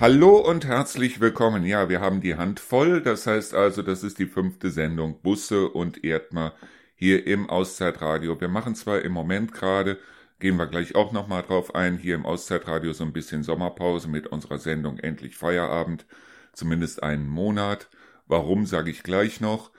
Hallo und herzlich willkommen. Ja, wir haben die Hand voll. Das heißt also, das ist die fünfte Sendung Busse und Erdmer hier im Auszeitradio. Wir machen zwar im Moment gerade, gehen wir gleich auch nochmal drauf ein, hier im Auszeitradio so ein bisschen Sommerpause mit unserer Sendung Endlich Feierabend. Zumindest einen Monat. Warum, sage ich gleich noch.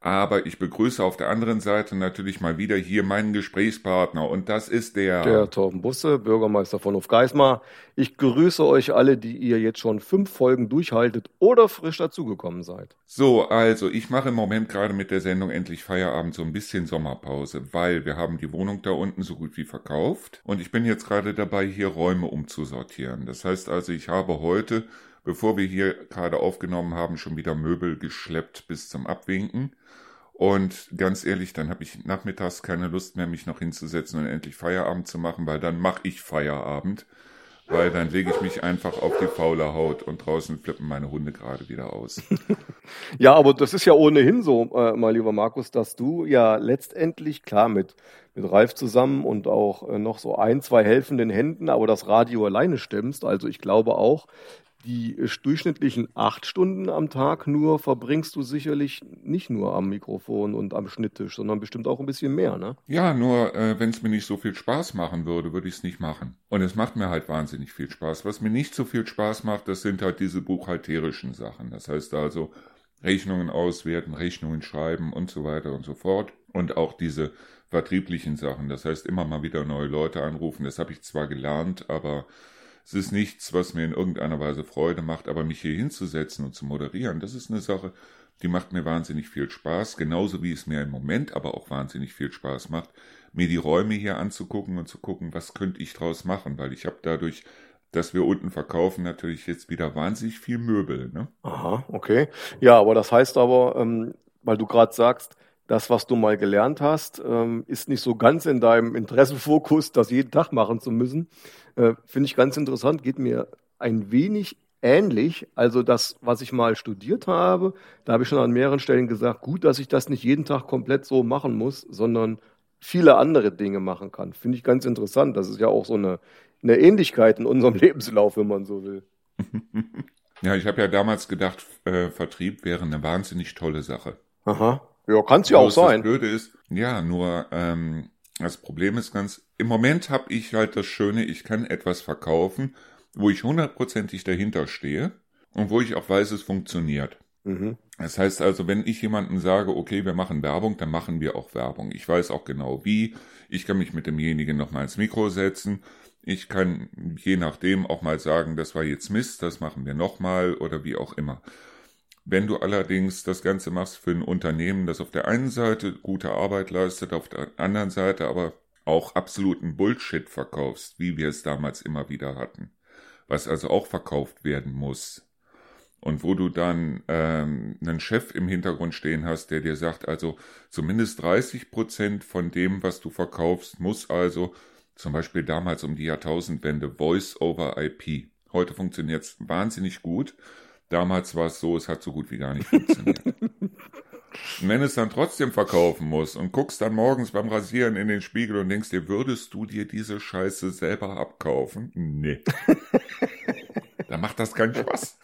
Aber ich begrüße auf der anderen Seite natürlich mal wieder hier meinen Gesprächspartner und das ist der... Der Torben Busse, Bürgermeister von Hofgeismar. Ich grüße euch alle, die ihr jetzt schon fünf Folgen durchhaltet oder frisch dazugekommen seid. So, also ich mache im Moment gerade mit der Sendung Endlich Feierabend so ein bisschen Sommerpause, weil wir haben die Wohnung da unten so gut wie verkauft und ich bin jetzt gerade dabei, hier Räume umzusortieren. Das heißt also, ich habe heute bevor wir hier gerade aufgenommen haben, schon wieder Möbel geschleppt bis zum Abwinken. Und ganz ehrlich, dann habe ich nachmittags keine Lust mehr, mich noch hinzusetzen und endlich Feierabend zu machen, weil dann mache ich Feierabend. Weil dann lege ich mich einfach auf die faule Haut und draußen flippen meine Hunde gerade wieder aus. ja, aber das ist ja ohnehin so, äh, mein lieber Markus, dass du ja letztendlich, klar, mit, mit Ralf zusammen und auch äh, noch so ein, zwei helfenden Händen, aber das Radio alleine stemmst. Also ich glaube auch, die durchschnittlichen acht Stunden am Tag nur verbringst du sicherlich nicht nur am Mikrofon und am Schnitttisch, sondern bestimmt auch ein bisschen mehr, ne? Ja, nur äh, wenn es mir nicht so viel Spaß machen würde, würde ich es nicht machen. Und es macht mir halt wahnsinnig viel Spaß. Was mir nicht so viel Spaß macht, das sind halt diese buchhalterischen Sachen. Das heißt also Rechnungen auswerten, Rechnungen schreiben und so weiter und so fort. Und auch diese vertrieblichen Sachen. Das heißt immer mal wieder neue Leute anrufen. Das habe ich zwar gelernt, aber es ist nichts, was mir in irgendeiner Weise Freude macht, aber mich hier hinzusetzen und zu moderieren, das ist eine Sache, die macht mir wahnsinnig viel Spaß, genauso wie es mir im Moment aber auch wahnsinnig viel Spaß macht, mir die Räume hier anzugucken und zu gucken, was könnte ich draus machen, weil ich habe dadurch dass wir unten verkaufen, natürlich jetzt wieder wahnsinnig viel Möbel. Ne? Aha, okay. Ja, aber das heißt aber, ähm, weil du gerade sagst, das, was du mal gelernt hast, ähm, ist nicht so ganz in deinem Interessenfokus, das jeden Tag machen zu müssen. Äh, Finde ich ganz interessant, geht mir ein wenig ähnlich. Also das, was ich mal studiert habe, da habe ich schon an mehreren Stellen gesagt, gut, dass ich das nicht jeden Tag komplett so machen muss, sondern viele andere Dinge machen kann. Finde ich ganz interessant. Das ist ja auch so eine, eine Ähnlichkeit in unserem Lebenslauf, wenn man so will. Ja, ich habe ja damals gedacht, äh, Vertrieb wäre eine wahnsinnig tolle Sache. Aha. Ja, kann es ja auch sein. Das Blöde ist, ja, nur ähm, das Problem ist ganz, im Moment habe ich halt das Schöne, ich kann etwas verkaufen, wo ich hundertprozentig dahinter stehe und wo ich auch weiß, es funktioniert. Mhm. Das heißt also, wenn ich jemandem sage, okay, wir machen Werbung, dann machen wir auch Werbung. Ich weiß auch genau wie. Ich kann mich mit demjenigen nochmal ins Mikro setzen. Ich kann je nachdem auch mal sagen, das war jetzt Mist, das machen wir nochmal oder wie auch immer. Wenn du allerdings das Ganze machst für ein Unternehmen, das auf der einen Seite gute Arbeit leistet, auf der anderen Seite aber auch absoluten Bullshit verkaufst, wie wir es damals immer wieder hatten, was also auch verkauft werden muss, und wo du dann ähm, einen Chef im Hintergrund stehen hast, der dir sagt, also zumindest 30 Prozent von dem, was du verkaufst, muss also zum Beispiel damals um die Jahrtausendwende Voice over IP. Heute funktioniert es wahnsinnig gut. Damals war es so, es hat so gut wie gar nicht funktioniert. Und wenn es dann trotzdem verkaufen muss und guckst dann morgens beim Rasieren in den Spiegel und denkst dir, würdest du dir diese Scheiße selber abkaufen? Nee. da macht das keinen Spaß.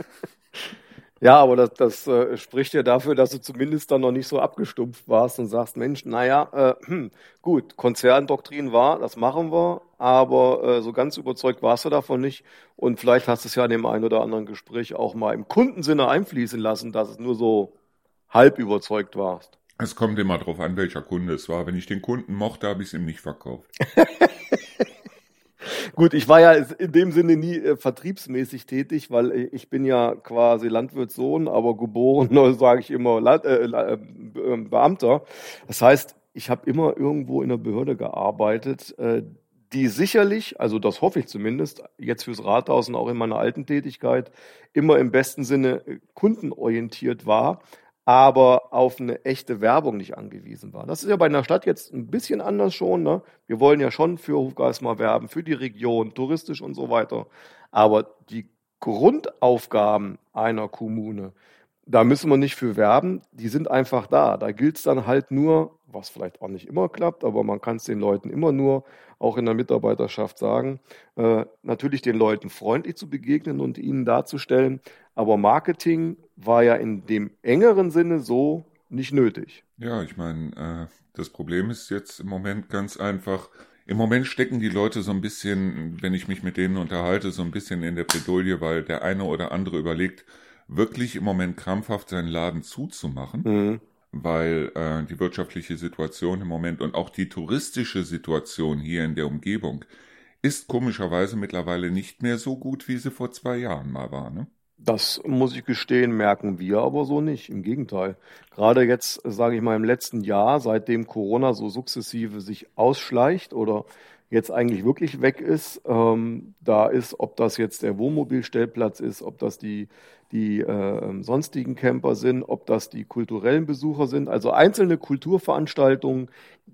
Ja, aber das, das äh, spricht ja dafür, dass du zumindest dann noch nicht so abgestumpft warst und sagst, Mensch, naja, äh, hm, gut, Konzerndoktrin war, das machen wir, aber äh, so ganz überzeugt warst du davon nicht. Und vielleicht hast du es ja in dem einen oder anderen Gespräch auch mal im Kundensinne einfließen lassen, dass es nur so halb überzeugt warst. Es kommt immer darauf an, welcher Kunde es war. Wenn ich den Kunden mochte, habe ich es ihm nicht verkauft. Gut, ich war ja in dem Sinne nie äh, vertriebsmäßig tätig, weil ich bin ja quasi Landwirtssohn, aber geboren, sage ich immer, Land, äh, äh, ähm, Beamter. Das heißt, ich habe immer irgendwo in der Behörde gearbeitet, äh, die sicherlich, also das hoffe ich zumindest, jetzt fürs Rathaus und auch in meiner alten Tätigkeit, immer im besten Sinne äh, kundenorientiert war aber auf eine echte Werbung nicht angewiesen war. Das ist ja bei einer Stadt jetzt ein bisschen anders schon. Ne? Wir wollen ja schon für Hofgeismar werben, für die Region, touristisch und so weiter. Aber die Grundaufgaben einer Kommune, da müssen wir nicht für werben, die sind einfach da. Da gilt es dann halt nur, was vielleicht auch nicht immer klappt, aber man kann es den Leuten immer nur auch in der Mitarbeiterschaft sagen, äh, natürlich den Leuten freundlich zu begegnen und ihnen darzustellen, aber Marketing war ja in dem engeren Sinne so nicht nötig. Ja, ich meine, äh, das Problem ist jetzt im Moment ganz einfach, im Moment stecken die Leute so ein bisschen, wenn ich mich mit denen unterhalte, so ein bisschen in der Bredouille, weil der eine oder andere überlegt, wirklich im Moment krampfhaft seinen Laden zuzumachen, mhm. Weil äh, die wirtschaftliche Situation im Moment und auch die touristische Situation hier in der Umgebung ist komischerweise mittlerweile nicht mehr so gut, wie sie vor zwei Jahren mal war. Ne? Das muss ich gestehen, merken wir aber so nicht. Im Gegenteil. Gerade jetzt, sage ich mal, im letzten Jahr, seitdem Corona so sukzessive sich ausschleicht oder jetzt eigentlich wirklich weg ist, ähm, da ist, ob das jetzt der Wohnmobilstellplatz ist, ob das die, die äh, sonstigen Camper sind, ob das die kulturellen Besucher sind. Also einzelne Kulturveranstaltungen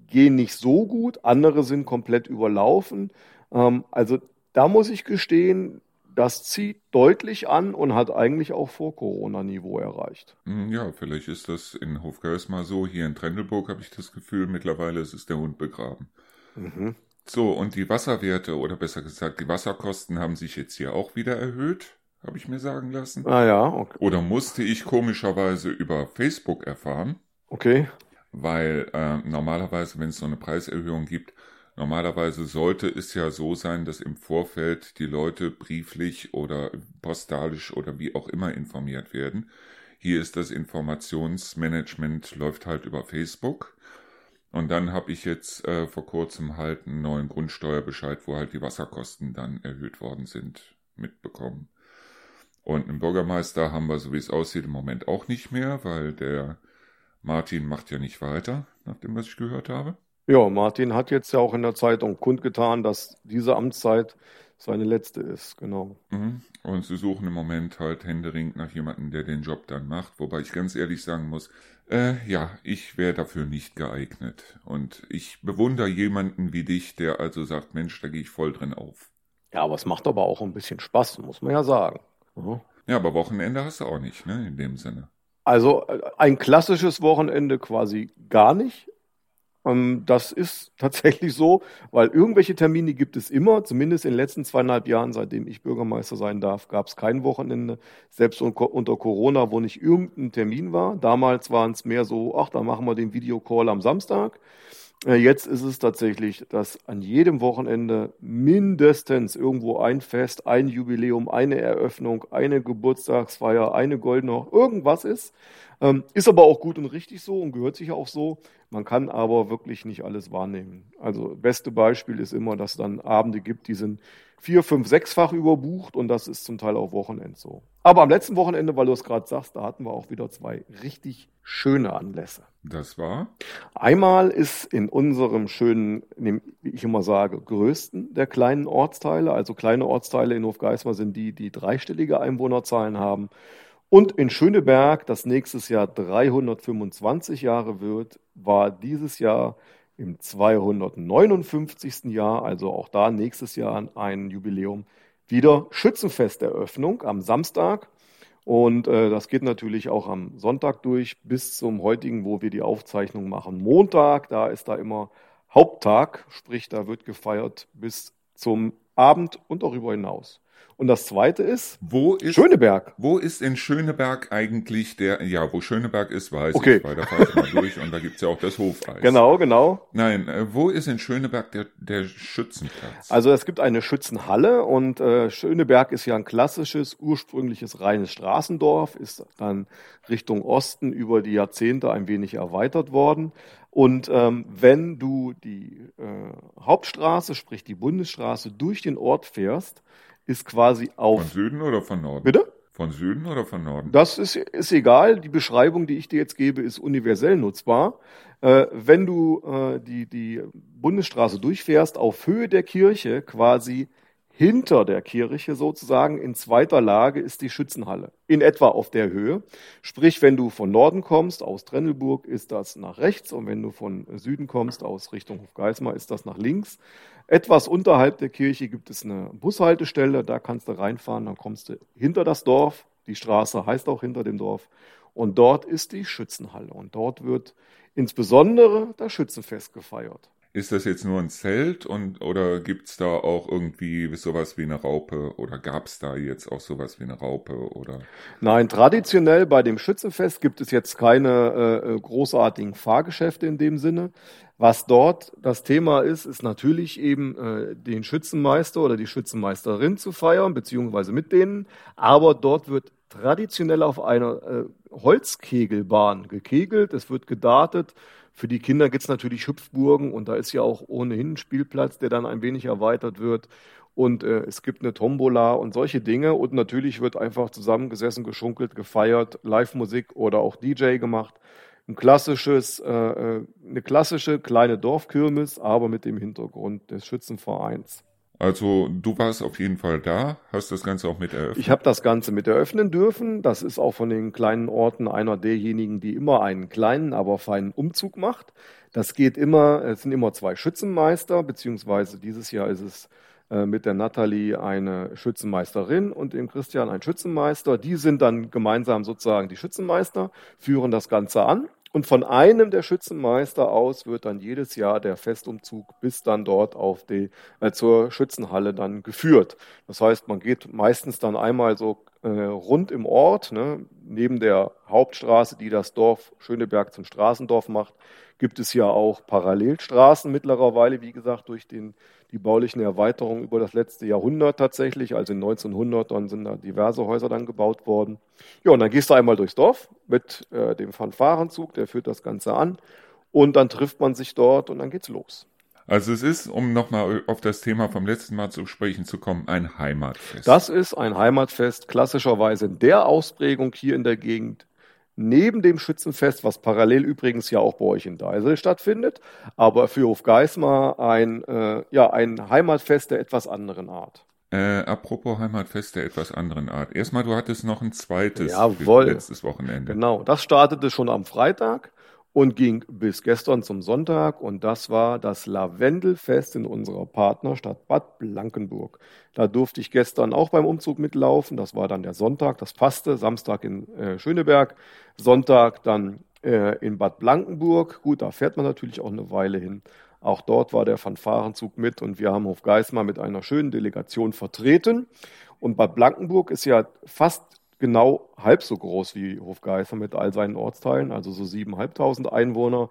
gehen nicht so gut, andere sind komplett überlaufen. Ähm, also da muss ich gestehen, das zieht deutlich an und hat eigentlich auch vor Corona-Niveau erreicht. Hm, ja, vielleicht ist das in Hofgeist mal so. Hier in Trendelburg habe ich das Gefühl, mittlerweile ist es der Hund begraben. Mhm. So, und die Wasserwerte oder besser gesagt, die Wasserkosten haben sich jetzt hier auch wieder erhöht, habe ich mir sagen lassen. Ah ja, okay. Oder musste ich komischerweise über Facebook erfahren. Okay. Weil äh, normalerweise, wenn es so eine Preiserhöhung gibt, Normalerweise sollte es ja so sein, dass im Vorfeld die Leute brieflich oder postalisch oder wie auch immer informiert werden. Hier ist das Informationsmanagement läuft halt über Facebook. Und dann habe ich jetzt äh, vor kurzem halt einen neuen Grundsteuerbescheid, wo halt die Wasserkosten dann erhöht worden sind, mitbekommen. Und einen Bürgermeister haben wir, so wie es aussieht, im Moment auch nicht mehr, weil der Martin macht ja nicht weiter, nach dem, was ich gehört habe. Ja, Martin hat jetzt ja auch in der Zeitung kundgetan, dass diese Amtszeit seine letzte ist, genau. Mhm. Und sie suchen im Moment halt händeringend nach jemandem, der den Job dann macht. Wobei ich ganz ehrlich sagen muss, äh, ja, ich wäre dafür nicht geeignet. Und ich bewundere jemanden wie dich, der also sagt, Mensch, da gehe ich voll drin auf. Ja, aber es macht aber auch ein bisschen Spaß, muss man ja sagen. Mhm. Ja, aber Wochenende hast du auch nicht, ne, in dem Sinne. Also äh, ein klassisches Wochenende quasi gar nicht. Ähm, das ist tatsächlich so, weil irgendwelche Termine gibt es immer. Zumindest in den letzten zweieinhalb Jahren, seitdem ich Bürgermeister sein darf, gab es kein Wochenende, selbst unter Corona, wo nicht irgendein Termin war. Damals waren es mehr so, ach, da machen wir den Videocall am Samstag. Äh, jetzt ist es tatsächlich, dass an jedem Wochenende mindestens irgendwo ein Fest, ein Jubiläum, eine Eröffnung, eine Geburtstagsfeier, eine goldene, irgendwas ist. Ähm, ist aber auch gut und richtig so und gehört sich auch so. Man kann aber wirklich nicht alles wahrnehmen. Also beste Beispiel ist immer, dass es dann Abende gibt, die sind vier, fünf, sechsfach überbucht und das ist zum Teil auch Wochenend so. Aber am letzten Wochenende, weil du es gerade sagst, da hatten wir auch wieder zwei richtig schöne Anlässe. Das war? Einmal ist in unserem schönen, wie ich immer sage, größten der kleinen Ortsteile, also kleine Ortsteile in Hofgeismar sind die, die dreistellige Einwohnerzahlen haben. Und in Schöneberg, das nächstes Jahr 325 Jahre wird, war dieses Jahr im 259. Jahr, also auch da nächstes Jahr ein Jubiläum, wieder Schützenfesteröffnung am Samstag. Und äh, das geht natürlich auch am Sonntag durch bis zum heutigen, wo wir die Aufzeichnung machen. Montag, da ist da immer Haupttag, sprich da wird gefeiert bis zum Abend und darüber hinaus. Und das zweite ist, wo ist Schöneberg. Wo ist in Schöneberg eigentlich der, ja, wo Schöneberg ist, weiß okay. ich, weil da fahre ich mal durch und da gibt's ja auch das Hofeis. Genau, genau. Nein, äh, wo ist in Schöneberg der, der Schützenplatz? Also es gibt eine Schützenhalle und äh, Schöneberg ist ja ein klassisches, ursprüngliches reines Straßendorf, ist dann Richtung Osten über die Jahrzehnte ein wenig erweitert worden. Und ähm, wenn du die äh, Hauptstraße, sprich die Bundesstraße, durch den Ort fährst, ist quasi auf. Von Süden oder von Norden? Bitte? Von Süden oder von Norden? Das ist, ist egal. Die Beschreibung, die ich dir jetzt gebe, ist universell nutzbar. Äh, wenn du äh, die, die Bundesstraße durchfährst, auf Höhe der Kirche quasi hinter der Kirche sozusagen in zweiter Lage ist die Schützenhalle. In etwa auf der Höhe. Sprich, wenn du von Norden kommst, aus Trennelburg, ist das nach rechts. Und wenn du von Süden kommst, aus Richtung Hofgeismar, ist das nach links. Etwas unterhalb der Kirche gibt es eine Bushaltestelle. Da kannst du reinfahren. Dann kommst du hinter das Dorf. Die Straße heißt auch hinter dem Dorf. Und dort ist die Schützenhalle. Und dort wird insbesondere das Schützenfest gefeiert. Ist das jetzt nur ein Zelt und oder gibt's da auch irgendwie sowas wie eine Raupe oder gab's da jetzt auch sowas wie eine Raupe oder? Nein, traditionell bei dem Schützenfest gibt es jetzt keine äh, großartigen Fahrgeschäfte in dem Sinne. Was dort das Thema ist, ist natürlich eben äh, den Schützenmeister oder die Schützenmeisterin zu feiern, beziehungsweise mit denen. Aber dort wird traditionell auf einer äh, Holzkegelbahn gekegelt, es wird gedartet für die Kinder gibt es natürlich Hüpfburgen und da ist ja auch ohnehin ein Spielplatz, der dann ein wenig erweitert wird. Und äh, es gibt eine Tombola und solche Dinge. Und natürlich wird einfach zusammengesessen, geschunkelt, gefeiert, Live-Musik oder auch DJ gemacht. Ein klassisches, äh, äh, eine klassische kleine Dorfkirmes, aber mit dem Hintergrund des Schützenvereins. Also du warst auf jeden Fall da, hast das Ganze auch mit eröffnet. Ich habe das Ganze mit eröffnen dürfen. Das ist auch von den kleinen Orten einer derjenigen, die immer einen kleinen, aber feinen Umzug macht. Das geht immer, es sind immer zwei Schützenmeister, beziehungsweise dieses Jahr ist es äh, mit der Nathalie eine Schützenmeisterin und dem Christian ein Schützenmeister. Die sind dann gemeinsam sozusagen die Schützenmeister, führen das Ganze an und von einem der Schützenmeister aus wird dann jedes Jahr der Festumzug bis dann dort auf die, äh, zur Schützenhalle dann geführt. Das heißt, man geht meistens dann einmal so äh, rund im Ort, ne, neben der Hauptstraße, die das Dorf Schöneberg zum Straßendorf macht, gibt es ja auch Parallelstraßen mittlerweile, wie gesagt, durch den die baulichen Erweiterungen über das letzte Jahrhundert tatsächlich. Also in 1900 dann sind da diverse Häuser dann gebaut worden. Ja, und dann gehst du einmal durchs Dorf mit äh, dem Fanfarenzug, der führt das Ganze an. Und dann trifft man sich dort und dann geht's los. Also es ist, um nochmal auf das Thema vom letzten Mal zu sprechen zu kommen, ein Heimatfest. Das ist ein Heimatfest, klassischerweise in der Ausprägung hier in der Gegend neben dem Schützenfest, was parallel übrigens ja auch bei euch in Deisel stattfindet, aber für Hofgeismar ein, äh, ja, ein Heimatfest der etwas anderen Art. Äh, apropos Heimatfest der etwas anderen Art. Erstmal, du hattest noch ein zweites Jawohl. letztes Wochenende. Genau, das startete schon am Freitag und ging bis gestern zum Sonntag und das war das Lavendelfest in unserer Partnerstadt Bad Blankenburg. Da durfte ich gestern auch beim Umzug mitlaufen, das war dann der Sonntag, das passte, Samstag in äh, Schöneberg, Sonntag dann äh, in Bad Blankenburg. Gut, da fährt man natürlich auch eine Weile hin. Auch dort war der Fanfarenzug mit und wir haben Hofgeismar mit einer schönen Delegation vertreten. Und Bad Blankenburg ist ja fast genau halb so groß wie Hofgeismar mit all seinen Ortsteilen, also so 7.500 Einwohner.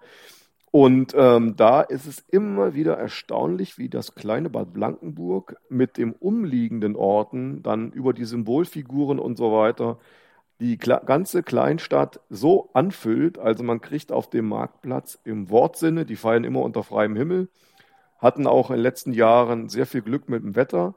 Und ähm, da ist es immer wieder erstaunlich, wie das kleine Bad Blankenburg mit den umliegenden Orten dann über die Symbolfiguren und so weiter die ganze Kleinstadt so anfüllt. Also man kriegt auf dem Marktplatz im Wortsinne, die feiern immer unter freiem Himmel, hatten auch in den letzten Jahren sehr viel Glück mit dem Wetter.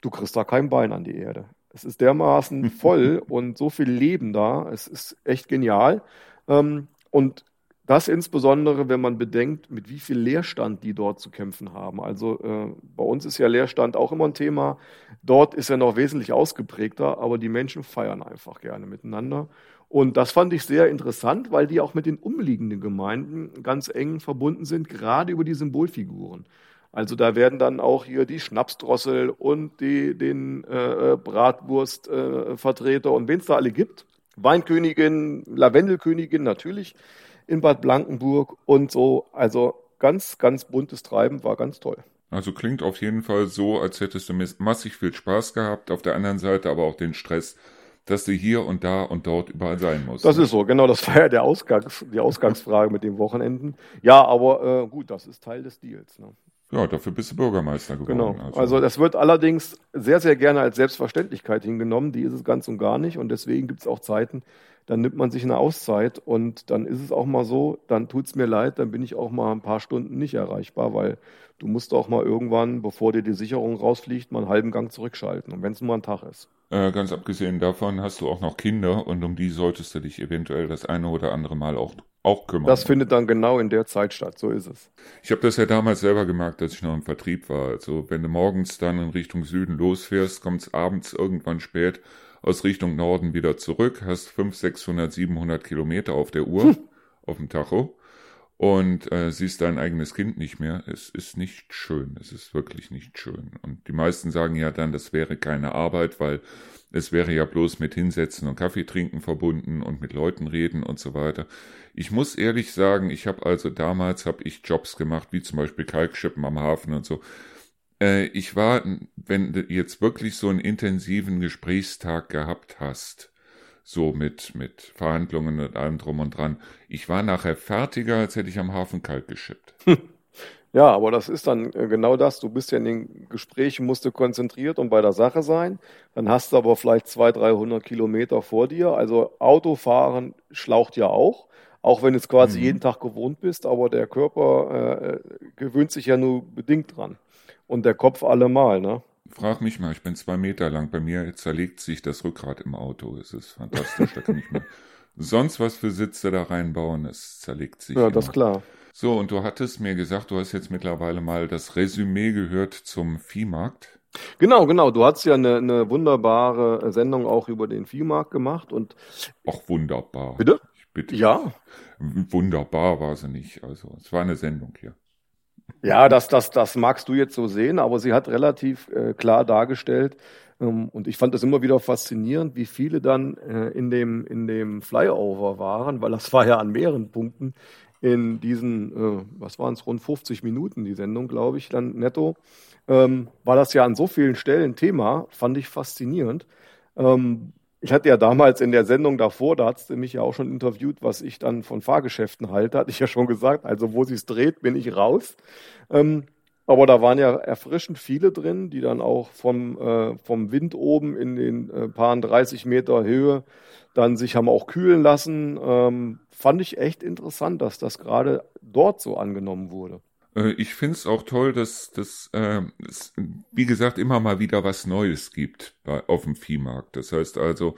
Du kriegst da kein Bein an die Erde. Es ist dermaßen voll und so viel Leben da. Es ist echt genial. Ähm, und das insbesondere, wenn man bedenkt, mit wie viel Leerstand die dort zu kämpfen haben. Also äh, bei uns ist ja Leerstand auch immer ein Thema. Dort ist er noch wesentlich ausgeprägter, aber die Menschen feiern einfach gerne miteinander. Und das fand ich sehr interessant, weil die auch mit den umliegenden Gemeinden ganz eng verbunden sind, gerade über die Symbolfiguren. Also da werden dann auch hier die Schnapsdrossel und die, den äh, Bratwurstvertreter äh, und wen es da alle gibt. Weinkönigin, Lavendelkönigin natürlich in Bad Blankenburg und so. Also ganz, ganz buntes Treiben, war ganz toll. Also klingt auf jeden Fall so, als hättest du massig viel Spaß gehabt, auf der anderen Seite aber auch den Stress, dass du hier und da und dort überall sein musst. Das ist so, genau, das war ja der Ausgangs, die Ausgangsfrage mit den Wochenenden. Ja, aber äh, gut, das ist Teil des Deals. Ne? Ja, dafür bist du Bürgermeister geworden. Genau. Also. also das wird allerdings sehr, sehr gerne als Selbstverständlichkeit hingenommen. Die ist es ganz und gar nicht. Und deswegen gibt es auch Zeiten, dann nimmt man sich eine Auszeit und dann ist es auch mal so, dann tut es mir leid, dann bin ich auch mal ein paar Stunden nicht erreichbar, weil du musst auch mal irgendwann, bevor dir die Sicherung rausfliegt, mal einen halben Gang zurückschalten. Und wenn es nur ein Tag ist. Äh, ganz abgesehen davon hast du auch noch Kinder und um die solltest du dich eventuell das eine oder andere Mal auch auch kümmern. Das findet dann genau in der Zeit statt, so ist es. Ich habe das ja damals selber gemerkt, als ich noch im Vertrieb war. Also wenn du morgens dann in Richtung Süden losfährst, kommt es abends irgendwann spät aus Richtung Norden wieder zurück, hast 500, 600, 700 Kilometer auf der Uhr, hm. auf dem Tacho. und äh, siehst dein eigenes Kind nicht mehr. Es ist nicht schön. Es ist wirklich nicht schön. Und die meisten sagen ja dann, das wäre keine Arbeit, weil es wäre ja bloß mit Hinsetzen und Kaffee trinken verbunden und mit Leuten reden und so weiter. Ich muss ehrlich sagen, ich habe also damals habe ich Jobs gemacht, wie zum Beispiel Kalkschippen am Hafen und so. Äh, ich war, wenn du jetzt wirklich so einen intensiven Gesprächstag gehabt hast, so mit, mit Verhandlungen und allem drum und dran. Ich war nachher fertiger, als hätte ich am Hafen kalt geschippt. Ja, aber das ist dann äh, genau das. Du bist ja in den Gesprächen, musst du konzentriert und bei der Sache sein. Dann hast du aber vielleicht 200, 300 Kilometer vor dir. Also Autofahren schlaucht ja auch, auch wenn du es quasi mhm. jeden Tag gewohnt bist. Aber der Körper äh, äh gewöhnt sich ja nur bedingt dran. Und der Kopf allemal, ne? Frag mich mal, ich bin zwei Meter lang. Bei mir zerlegt sich das Rückgrat im Auto. Es ist fantastisch. da kann ich mir sonst was für Sitze da reinbauen. Es zerlegt sich. Ja, immer. das ist klar. So, und du hattest mir gesagt, du hast jetzt mittlerweile mal das Resümee gehört zum Viehmarkt. Genau, genau. Du hast ja eine, eine wunderbare Sendung auch über den Viehmarkt gemacht und. Ach, wunderbar. Bitte? Bitte. Ja. Wunderbar war sie nicht. Also, es war eine Sendung hier. Ja, das, das, das magst du jetzt so sehen, aber sie hat relativ äh, klar dargestellt, ähm, und ich fand das immer wieder faszinierend, wie viele dann äh, in, dem, in dem Flyover waren, weil das war ja an mehreren Punkten in diesen, äh, was waren es, rund 50 Minuten, die Sendung, glaube ich, dann netto, ähm, war das ja an so vielen Stellen Thema, fand ich faszinierend. Ähm, ich hatte ja damals in der Sendung davor, da hat du mich ja auch schon interviewt, was ich dann von Fahrgeschäften halte, hatte ich ja schon gesagt. Also wo sie es dreht, bin ich raus. Ähm, aber da waren ja erfrischend viele drin, die dann auch vom, äh, vom Wind oben in den äh, paar 30 Meter Höhe dann sich haben auch kühlen lassen. Ähm, fand ich echt interessant, dass das gerade dort so angenommen wurde. Äh, ich finde es auch toll, dass, dass äh, es, wie gesagt, immer mal wieder was Neues gibt bei, auf dem Viehmarkt. Das heißt also,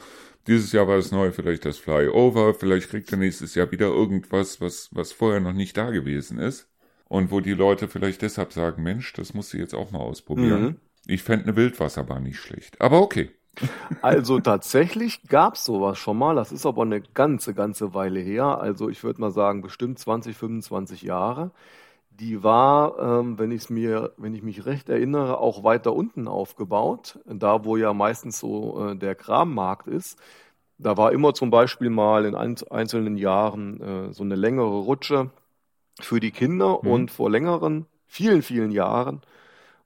dieses Jahr war das Neue vielleicht das Flyover, vielleicht kriegt er nächstes Jahr wieder irgendwas, was, was vorher noch nicht da gewesen ist. Und wo die Leute vielleicht deshalb sagen, Mensch, das musst du jetzt auch mal ausprobieren. Mhm. Ich fände eine Wildwasserbahn nicht schlecht. Aber okay. Also tatsächlich gab es sowas schon mal. Das ist aber eine ganze, ganze Weile her. Also ich würde mal sagen, bestimmt 20, 25 Jahre. Die war, ähm, wenn ich mir, wenn ich mich recht erinnere, auch weiter unten aufgebaut. Da, wo ja meistens so äh, der Krammarkt ist. Da war immer zum Beispiel mal in einzelnen Jahren äh, so eine längere Rutsche für die Kinder mhm. und vor längeren, vielen, vielen Jahren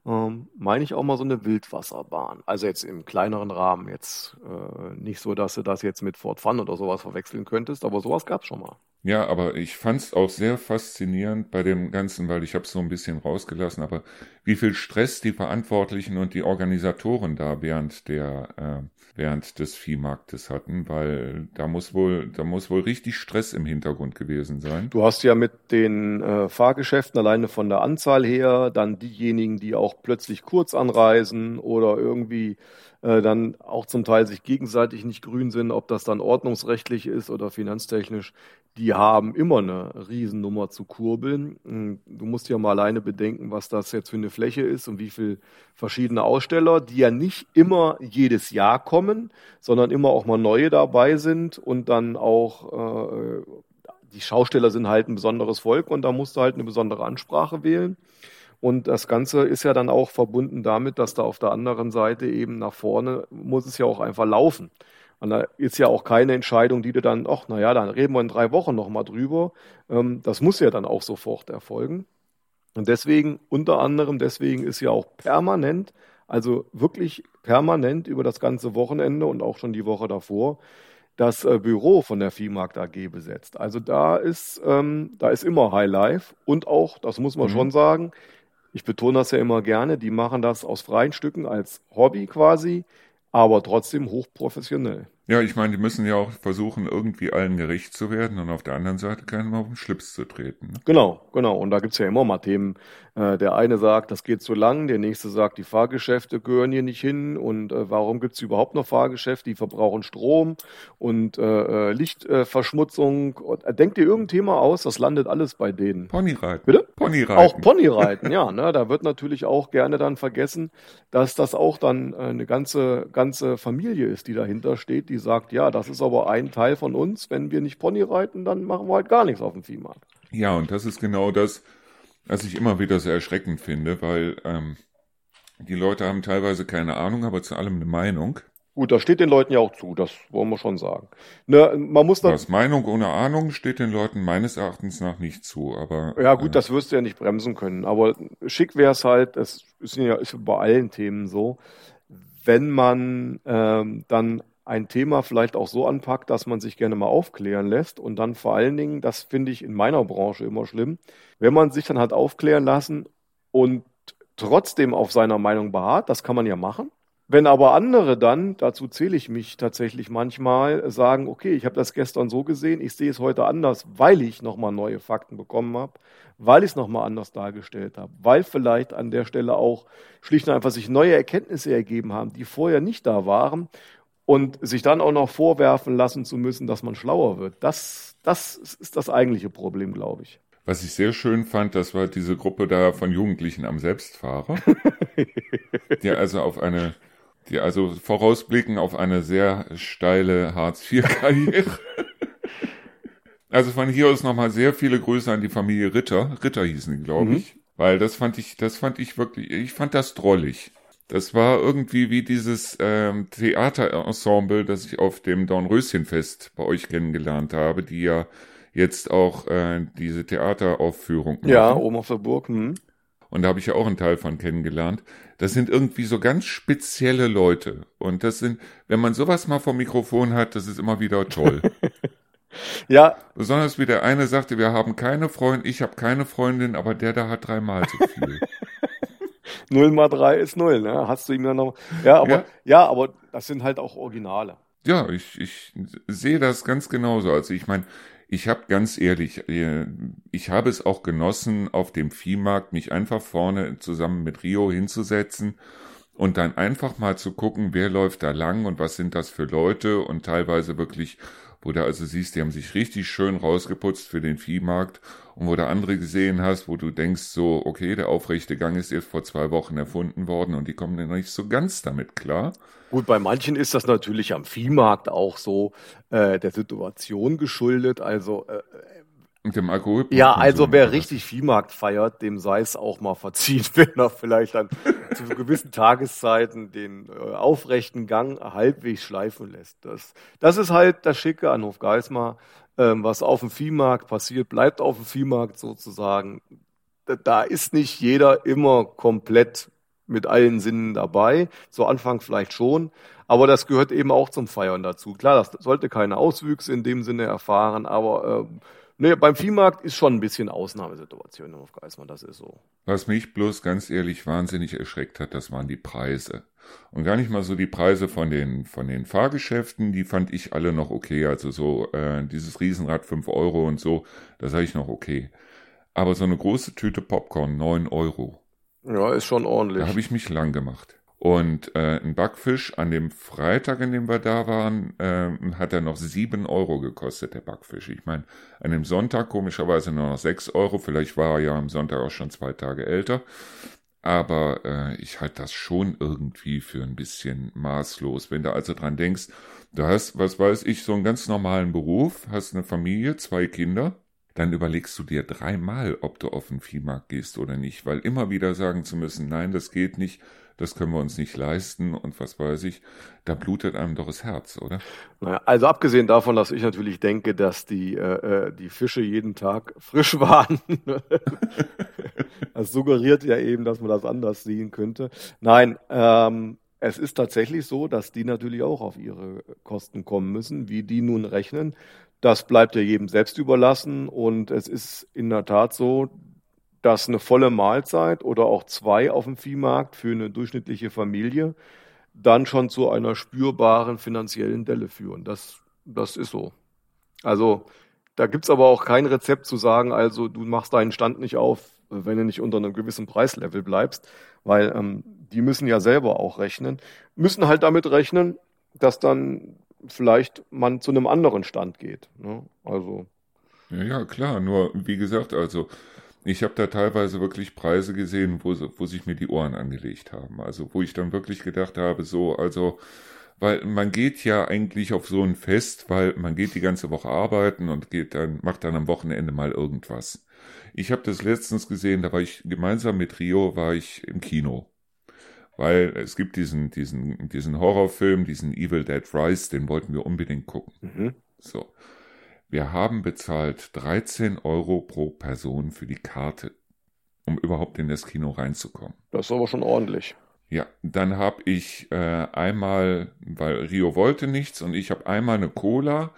ähm, meine ich auch mal so eine Wildwasserbahn. Also jetzt im kleineren Rahmen, jetzt äh, nicht so, dass du das jetzt mit Fort Fun oder sowas verwechseln könntest, aber sowas gab es schon mal. Ja, aber ich fand es auch sehr faszinierend bei dem Ganzen, weil ich habe so ein bisschen rausgelassen, aber wie viel Stress die Verantwortlichen und die Organisatoren da während der äh, während des Viehmarktes hatten, weil da muss wohl da muss wohl richtig Stress im Hintergrund gewesen sein. Du hast ja mit den äh, Fahrgeschäften alleine von der Anzahl her dann diejenigen, die auch plötzlich kurz anreisen oder irgendwie äh, dann auch zum Teil sich gegenseitig nicht grün sind, ob das dann ordnungsrechtlich ist oder finanztechnisch, die haben immer eine Riesennummer zu kurbeln. Hm, du musst ja mal alleine bedenken, was das jetzt für eine Fläche ist und wie viele verschiedene Aussteller, die ja nicht immer jedes Jahr kommen, sondern immer auch mal neue dabei sind und dann auch äh, die Schausteller sind halt ein besonderes Volk und da musst du halt eine besondere Ansprache wählen. Und das Ganze ist ja dann auch verbunden damit, dass da auf der anderen Seite eben nach vorne muss es ja auch einfach laufen. Und da ist ja auch keine Entscheidung, die du dann, ach, naja, dann reden wir in drei Wochen nochmal drüber. Ähm, das muss ja dann auch sofort erfolgen. Und deswegen, unter anderem, deswegen ist ja auch permanent, also wirklich permanent über das ganze Wochenende und auch schon die Woche davor, das äh, Büro von der Viehmarkt AG besetzt. Also da ist, ähm, da ist immer High Life und auch, das muss man mhm. schon sagen, ich betone das ja immer gerne, die machen das aus freien Stücken als Hobby quasi, aber trotzdem hochprofessionell. Ja, ich meine, die müssen ja auch versuchen, irgendwie allen gerecht zu werden und auf der anderen Seite keinem auf den Schlips zu treten. Ne? Genau, genau. Und da gibt's ja immer mal Themen. Äh, der eine sagt, das geht zu lang, der nächste sagt, die Fahrgeschäfte gehören hier nicht hin und äh, warum gibt's überhaupt noch Fahrgeschäfte? Die verbrauchen Strom und äh, äh Lichtverschmutzung. Äh, denkt ihr irgendein Thema aus? Das landet alles bei denen. Ponyreiten. Bitte? Ponyreiten. Auch Ponyreiten, ja. Ne? Da wird natürlich auch gerne dann vergessen, dass das auch dann äh, eine ganze, ganze Familie ist, die dahinter steht, die sagt, ja, das ist aber ein Teil von uns. Wenn wir nicht Pony reiten, dann machen wir halt gar nichts auf dem Viehmarkt. Ja, und das ist genau das, was ich immer wieder sehr erschreckend finde, weil ähm, die Leute haben teilweise keine Ahnung, aber zu allem eine Meinung. Gut, das steht den Leuten ja auch zu, das wollen wir schon sagen. Ne, man muss Was Meinung ohne Ahnung steht den Leuten meines Erachtens nach nicht zu, aber. Ja, gut, äh, das wirst du ja nicht bremsen können. Aber schick wäre es halt, das ist ja ist bei allen Themen so, wenn man ähm, dann ein Thema vielleicht auch so anpackt, dass man sich gerne mal aufklären lässt und dann vor allen Dingen, das finde ich in meiner Branche immer schlimm, wenn man sich dann halt aufklären lassen und trotzdem auf seiner Meinung beharrt, das kann man ja machen. Wenn aber andere dann, dazu zähle ich mich tatsächlich manchmal, sagen, okay, ich habe das gestern so gesehen, ich sehe es heute anders, weil ich nochmal neue Fakten bekommen habe, weil ich es nochmal anders dargestellt habe, weil vielleicht an der Stelle auch schlicht und einfach sich neue Erkenntnisse ergeben haben, die vorher nicht da waren und sich dann auch noch vorwerfen lassen zu müssen, dass man schlauer wird. Das, das ist das eigentliche Problem, glaube ich. Was ich sehr schön fand, das war diese Gruppe da von Jugendlichen am Selbstfahrer, die also auf eine, die also vorausblicken auf eine sehr steile Hartz-IV-Karriere. also von hier aus nochmal sehr viele Grüße an die Familie Ritter. Ritter hießen die, glaube mhm. ich. Weil das fand ich, das fand ich wirklich, ich fand das drollig. Das war irgendwie wie dieses ähm, Theaterensemble, das ich auf dem Dornröschenfest bei euch kennengelernt habe, die ja jetzt auch äh, diese Theateraufführung machen. Ja, oben auf der Burg. Hm. Und da habe ich ja auch einen Teil von kennengelernt. Das sind irgendwie so ganz spezielle Leute. Und das sind, wenn man sowas mal vom Mikrofon hat, das ist immer wieder toll. ja. Besonders wie der eine sagte, wir haben keine Freundin, ich habe keine Freundin, aber der da hat dreimal so viel. 0 mal 3 ist 0, ne? Hast du ihm ja noch. Ja, aber, ja. ja, aber das sind halt auch Originale. Ja, ich, ich sehe das ganz genauso. Also ich meine, ich habe ganz ehrlich, äh, ich habe es auch genossen, auf dem Viehmarkt mich einfach vorne zusammen mit Rio hinzusetzen und dann einfach mal zu gucken, wer läuft da lang und was sind das für Leute und teilweise wirklich wo du also siehst, die haben sich richtig schön rausgeputzt für den Viehmarkt und wo du andere gesehen hast, wo du denkst so, okay, der aufrechte Gang ist jetzt vor zwei Wochen erfunden worden und die kommen dann nicht so ganz damit klar. Gut, bei manchen ist das natürlich am Viehmarkt auch so äh, der Situation geschuldet. Also äh, und dem Alkohol. Ja, also wer richtig Viehmarkt feiert, dem sei es auch mal verziehen, wenn er vielleicht dann zu gewissen Tageszeiten den äh, aufrechten Gang halbwegs schleifen lässt. Das, das ist halt das Schicke an Hofgeismar. Ähm, was auf dem Viehmarkt passiert, bleibt auf dem Viehmarkt sozusagen. Da, da ist nicht jeder immer komplett mit allen Sinnen dabei. Zu Anfang vielleicht schon, aber das gehört eben auch zum Feiern dazu. Klar, das sollte keine Auswüchse in dem Sinne erfahren, aber äh, Nee, beim Viehmarkt ist schon ein bisschen Ausnahmesituation auf Geismar, das ist so. Was mich bloß ganz ehrlich wahnsinnig erschreckt hat, das waren die Preise. Und gar nicht mal so die Preise von den, von den Fahrgeschäften, die fand ich alle noch okay. Also so äh, dieses Riesenrad 5 Euro und so, das sage ich noch okay. Aber so eine große Tüte Popcorn, 9 Euro. Ja, ist schon ordentlich. Da habe ich mich lang gemacht. Und äh, ein Backfisch an dem Freitag, an dem wir da waren, äh, hat er noch sieben Euro gekostet, der Backfisch. Ich meine, an dem Sonntag komischerweise nur noch sechs Euro. Vielleicht war er ja am Sonntag auch schon zwei Tage älter. Aber äh, ich halte das schon irgendwie für ein bisschen maßlos. Wenn du also dran denkst, du hast, was weiß ich, so einen ganz normalen Beruf, hast eine Familie, zwei Kinder, dann überlegst du dir dreimal, ob du auf den Viehmarkt gehst oder nicht, weil immer wieder sagen zu müssen, nein, das geht nicht, das können wir uns nicht leisten und was weiß ich, da blutet einem doch das Herz, oder? Naja, also abgesehen davon, dass ich natürlich denke, dass die, äh, äh die Fische jeden Tag frisch waren. das suggeriert ja eben, dass man das anders sehen könnte. Nein, ähm, es ist tatsächlich so, dass die natürlich auch auf ihre Kosten kommen müssen. Wie die nun rechnen, das bleibt ja jedem selbst überlassen. Und es ist in der Tat so, dass eine volle Mahlzeit oder auch zwei auf dem Viehmarkt für eine durchschnittliche Familie dann schon zu einer spürbaren finanziellen Delle führen. Das, das ist so. Also da gibt's aber auch kein Rezept zu sagen, also du machst deinen Stand nicht auf, wenn du nicht unter einem gewissen Preislevel bleibst, weil ähm, die müssen ja selber auch rechnen, müssen halt damit rechnen, dass dann vielleicht man zu einem anderen Stand geht. Ne? Also. Ja, ja, klar, nur wie gesagt, also ich habe da teilweise wirklich Preise gesehen, wo, wo sich mir die Ohren angelegt haben. Also wo ich dann wirklich gedacht habe, so, also weil man geht ja eigentlich auf so ein Fest, weil man geht die ganze Woche arbeiten und geht dann, macht dann am Wochenende mal irgendwas. Ich habe das letztens gesehen, da war ich gemeinsam mit Rio, war ich im Kino. Weil es gibt diesen, diesen, diesen Horrorfilm, diesen Evil Dead Rise, den wollten wir unbedingt gucken. Mhm. So. Wir haben bezahlt 13 Euro pro Person für die Karte, um überhaupt in das Kino reinzukommen. Das ist aber schon ordentlich. Ja, dann habe ich äh, einmal, weil Rio wollte nichts und ich habe einmal eine Cola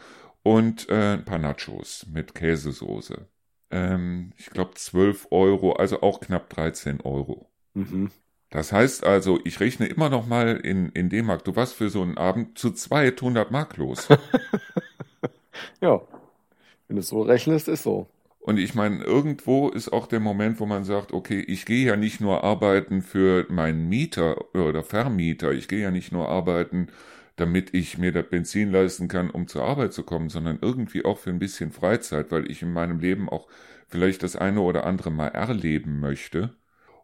und äh, ein paar Nachos mit Käsesoße. Ähm, ich glaube 12 Euro, also auch knapp 13 Euro. Mhm. Das heißt also, ich rechne immer noch mal in, in D-Mark. Du warst für so einen Abend zu 200 Mark los. ja, wenn du so rechnest, ist so. Und ich meine, irgendwo ist auch der Moment, wo man sagt, okay, ich gehe ja nicht nur arbeiten für meinen Mieter oder Vermieter, ich gehe ja nicht nur arbeiten, damit ich mir das Benzin leisten kann, um zur Arbeit zu kommen, sondern irgendwie auch für ein bisschen Freizeit, weil ich in meinem Leben auch vielleicht das eine oder andere mal erleben möchte.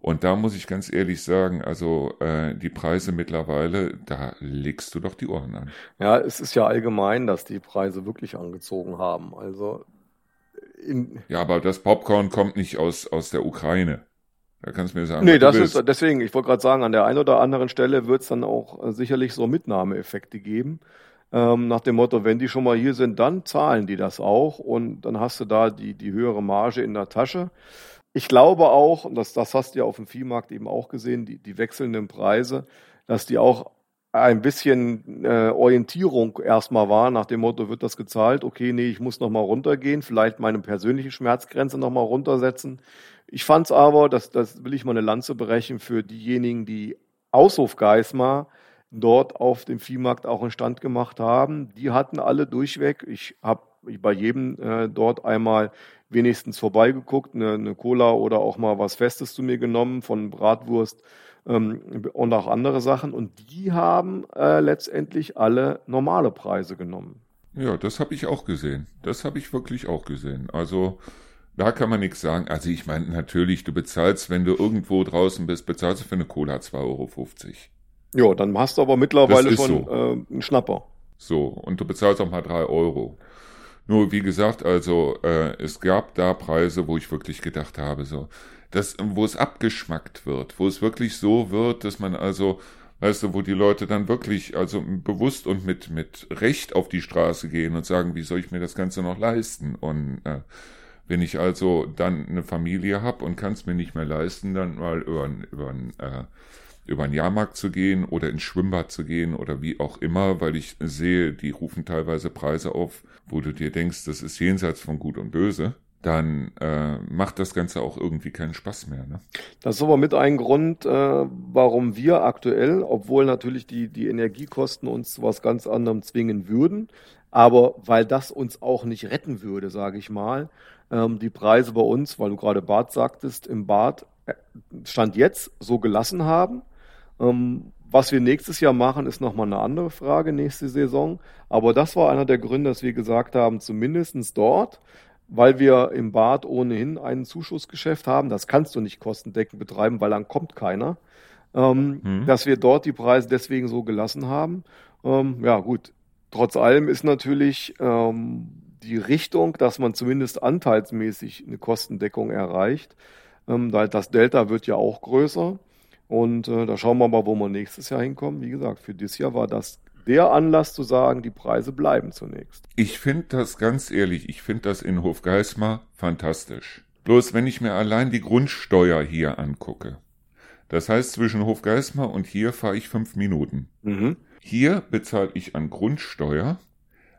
Und da muss ich ganz ehrlich sagen, also äh, die Preise mittlerweile, da legst du doch die Ohren an. Ja, es ist ja allgemein, dass die Preise wirklich angezogen haben. Also in ja, aber das Popcorn kommt nicht aus, aus der Ukraine. Da kannst du mir sagen. Nee, das ist deswegen, ich wollte gerade sagen, an der einen oder anderen Stelle wird es dann auch äh, sicherlich so Mitnahmeeffekte geben. Ähm, nach dem Motto, wenn die schon mal hier sind, dann zahlen die das auch und dann hast du da die, die höhere Marge in der Tasche. Ich glaube auch, und das, das hast du ja auf dem Viehmarkt eben auch gesehen, die, die wechselnden Preise, dass die auch ein bisschen äh, Orientierung erstmal war, nach dem Motto, wird das gezahlt? Okay, nee, ich muss nochmal runtergehen, vielleicht meine persönliche Schmerzgrenze nochmal runtersetzen. Ich fand es aber, das, das will ich mal eine Lanze brechen, für diejenigen, die Aushof Geismar dort auf dem Viehmarkt auch in Stand gemacht haben. Die hatten alle durchweg, ich habe bei jedem äh, dort einmal wenigstens vorbeigeguckt, eine, eine Cola oder auch mal was Festes zu mir genommen, von Bratwurst ähm, und auch andere Sachen. Und die haben äh, letztendlich alle normale Preise genommen. Ja, das habe ich auch gesehen. Das habe ich wirklich auch gesehen. Also da kann man nichts sagen. Also ich meine, natürlich, du bezahlst, wenn du irgendwo draußen bist, bezahlst du für eine Cola 2,50 Euro. Ja, dann hast du aber mittlerweile schon so. äh, einen Schnapper. So, und du bezahlst auch mal 3 Euro. Nur wie gesagt, also äh, es gab da Preise, wo ich wirklich gedacht habe, so, das, wo es abgeschmackt wird, wo es wirklich so wird, dass man also, weißt du, wo die Leute dann wirklich, also bewusst und mit, mit Recht auf die Straße gehen und sagen, wie soll ich mir das Ganze noch leisten? Und äh, wenn ich also dann eine Familie habe und kann es mir nicht mehr leisten, dann mal über, über, äh, über einen Jahrmarkt zu gehen oder ins Schwimmbad zu gehen oder wie auch immer, weil ich sehe, die rufen teilweise Preise auf, wo du dir denkst, das ist jenseits von Gut und Böse dann äh, macht das Ganze auch irgendwie keinen Spaß mehr. Ne? Das ist aber mit ein Grund, äh, warum wir aktuell, obwohl natürlich die, die Energiekosten uns zu was ganz anderem zwingen würden, aber weil das uns auch nicht retten würde, sage ich mal, ähm, die Preise bei uns, weil du gerade Bad sagtest, im Bad äh, Stand jetzt so gelassen haben. Ähm, was wir nächstes Jahr machen, ist nochmal eine andere Frage, nächste Saison. Aber das war einer der Gründe, dass wir gesagt haben, zumindestens dort weil wir im Bad ohnehin ein Zuschussgeschäft haben. Das kannst du nicht kostendeckend betreiben, weil dann kommt keiner. Ähm, mhm. Dass wir dort die Preise deswegen so gelassen haben. Ähm, ja, gut. Trotz allem ist natürlich ähm, die Richtung, dass man zumindest anteilsmäßig eine Kostendeckung erreicht. Ähm, das Delta wird ja auch größer. Und äh, da schauen wir mal, wo wir nächstes Jahr hinkommen. Wie gesagt, für dieses Jahr war das der Anlass zu sagen, die Preise bleiben zunächst. Ich finde das ganz ehrlich, ich finde das in Hofgeismar fantastisch. Bloß wenn ich mir allein die Grundsteuer hier angucke. Das heißt, zwischen Hofgeismar und hier fahre ich fünf Minuten. Mhm. Hier bezahle ich an Grundsteuer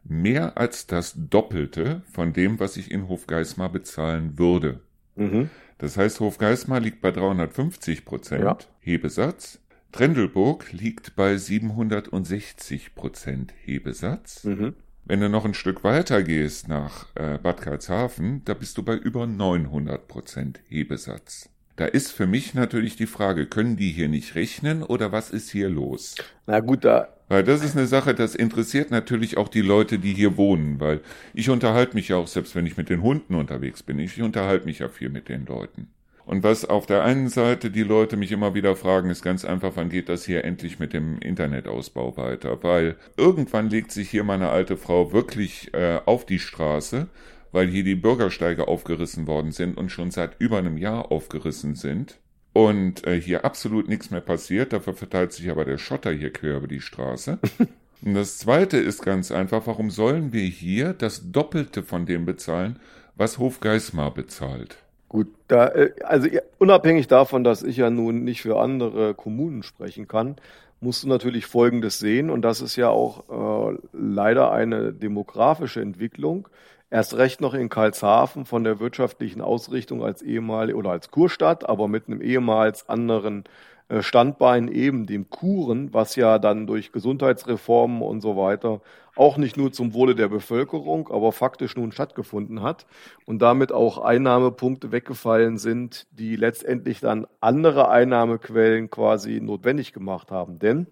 mehr als das Doppelte von dem, was ich in Hofgeismar bezahlen würde. Mhm. Das heißt, Hofgeismar liegt bei 350 Prozent ja. Hebesatz Trendelburg liegt bei 760 Prozent Hebesatz. Mhm. Wenn du noch ein Stück weiter gehst nach äh, Bad Karlshafen, da bist du bei über 900 Prozent Hebesatz. Da ist für mich natürlich die Frage, können die hier nicht rechnen oder was ist hier los? Na gut, da. Weil das ist eine Sache, das interessiert natürlich auch die Leute, die hier wohnen, weil ich unterhalte mich ja auch, selbst wenn ich mit den Hunden unterwegs bin, ich unterhalte mich ja viel mit den Leuten. Und was auf der einen Seite die Leute mich immer wieder fragen, ist ganz einfach, wann geht das hier endlich mit dem Internetausbau weiter? Weil irgendwann legt sich hier meine alte Frau wirklich äh, auf die Straße, weil hier die Bürgersteige aufgerissen worden sind und schon seit über einem Jahr aufgerissen sind. Und äh, hier absolut nichts mehr passiert. Dafür verteilt sich aber der Schotter hier quer über die Straße. und das Zweite ist ganz einfach, warum sollen wir hier das Doppelte von dem bezahlen, was Hofgeismar bezahlt? Gut, da, äh, also unabhängig davon, dass ich ja nun nicht für andere Kommunen sprechen kann, musst du natürlich Folgendes sehen, und das ist ja auch äh, leider eine demografische Entwicklung. Erst recht noch in Karlshafen von der wirtschaftlichen Ausrichtung als ehemalige oder als Kurstadt, aber mit einem ehemals anderen äh, Standbein eben dem Kuren, was ja dann durch Gesundheitsreformen und so weiter auch nicht nur zum Wohle der Bevölkerung, aber faktisch nun stattgefunden hat und damit auch Einnahmepunkte weggefallen sind, die letztendlich dann andere Einnahmequellen quasi notwendig gemacht haben. Denn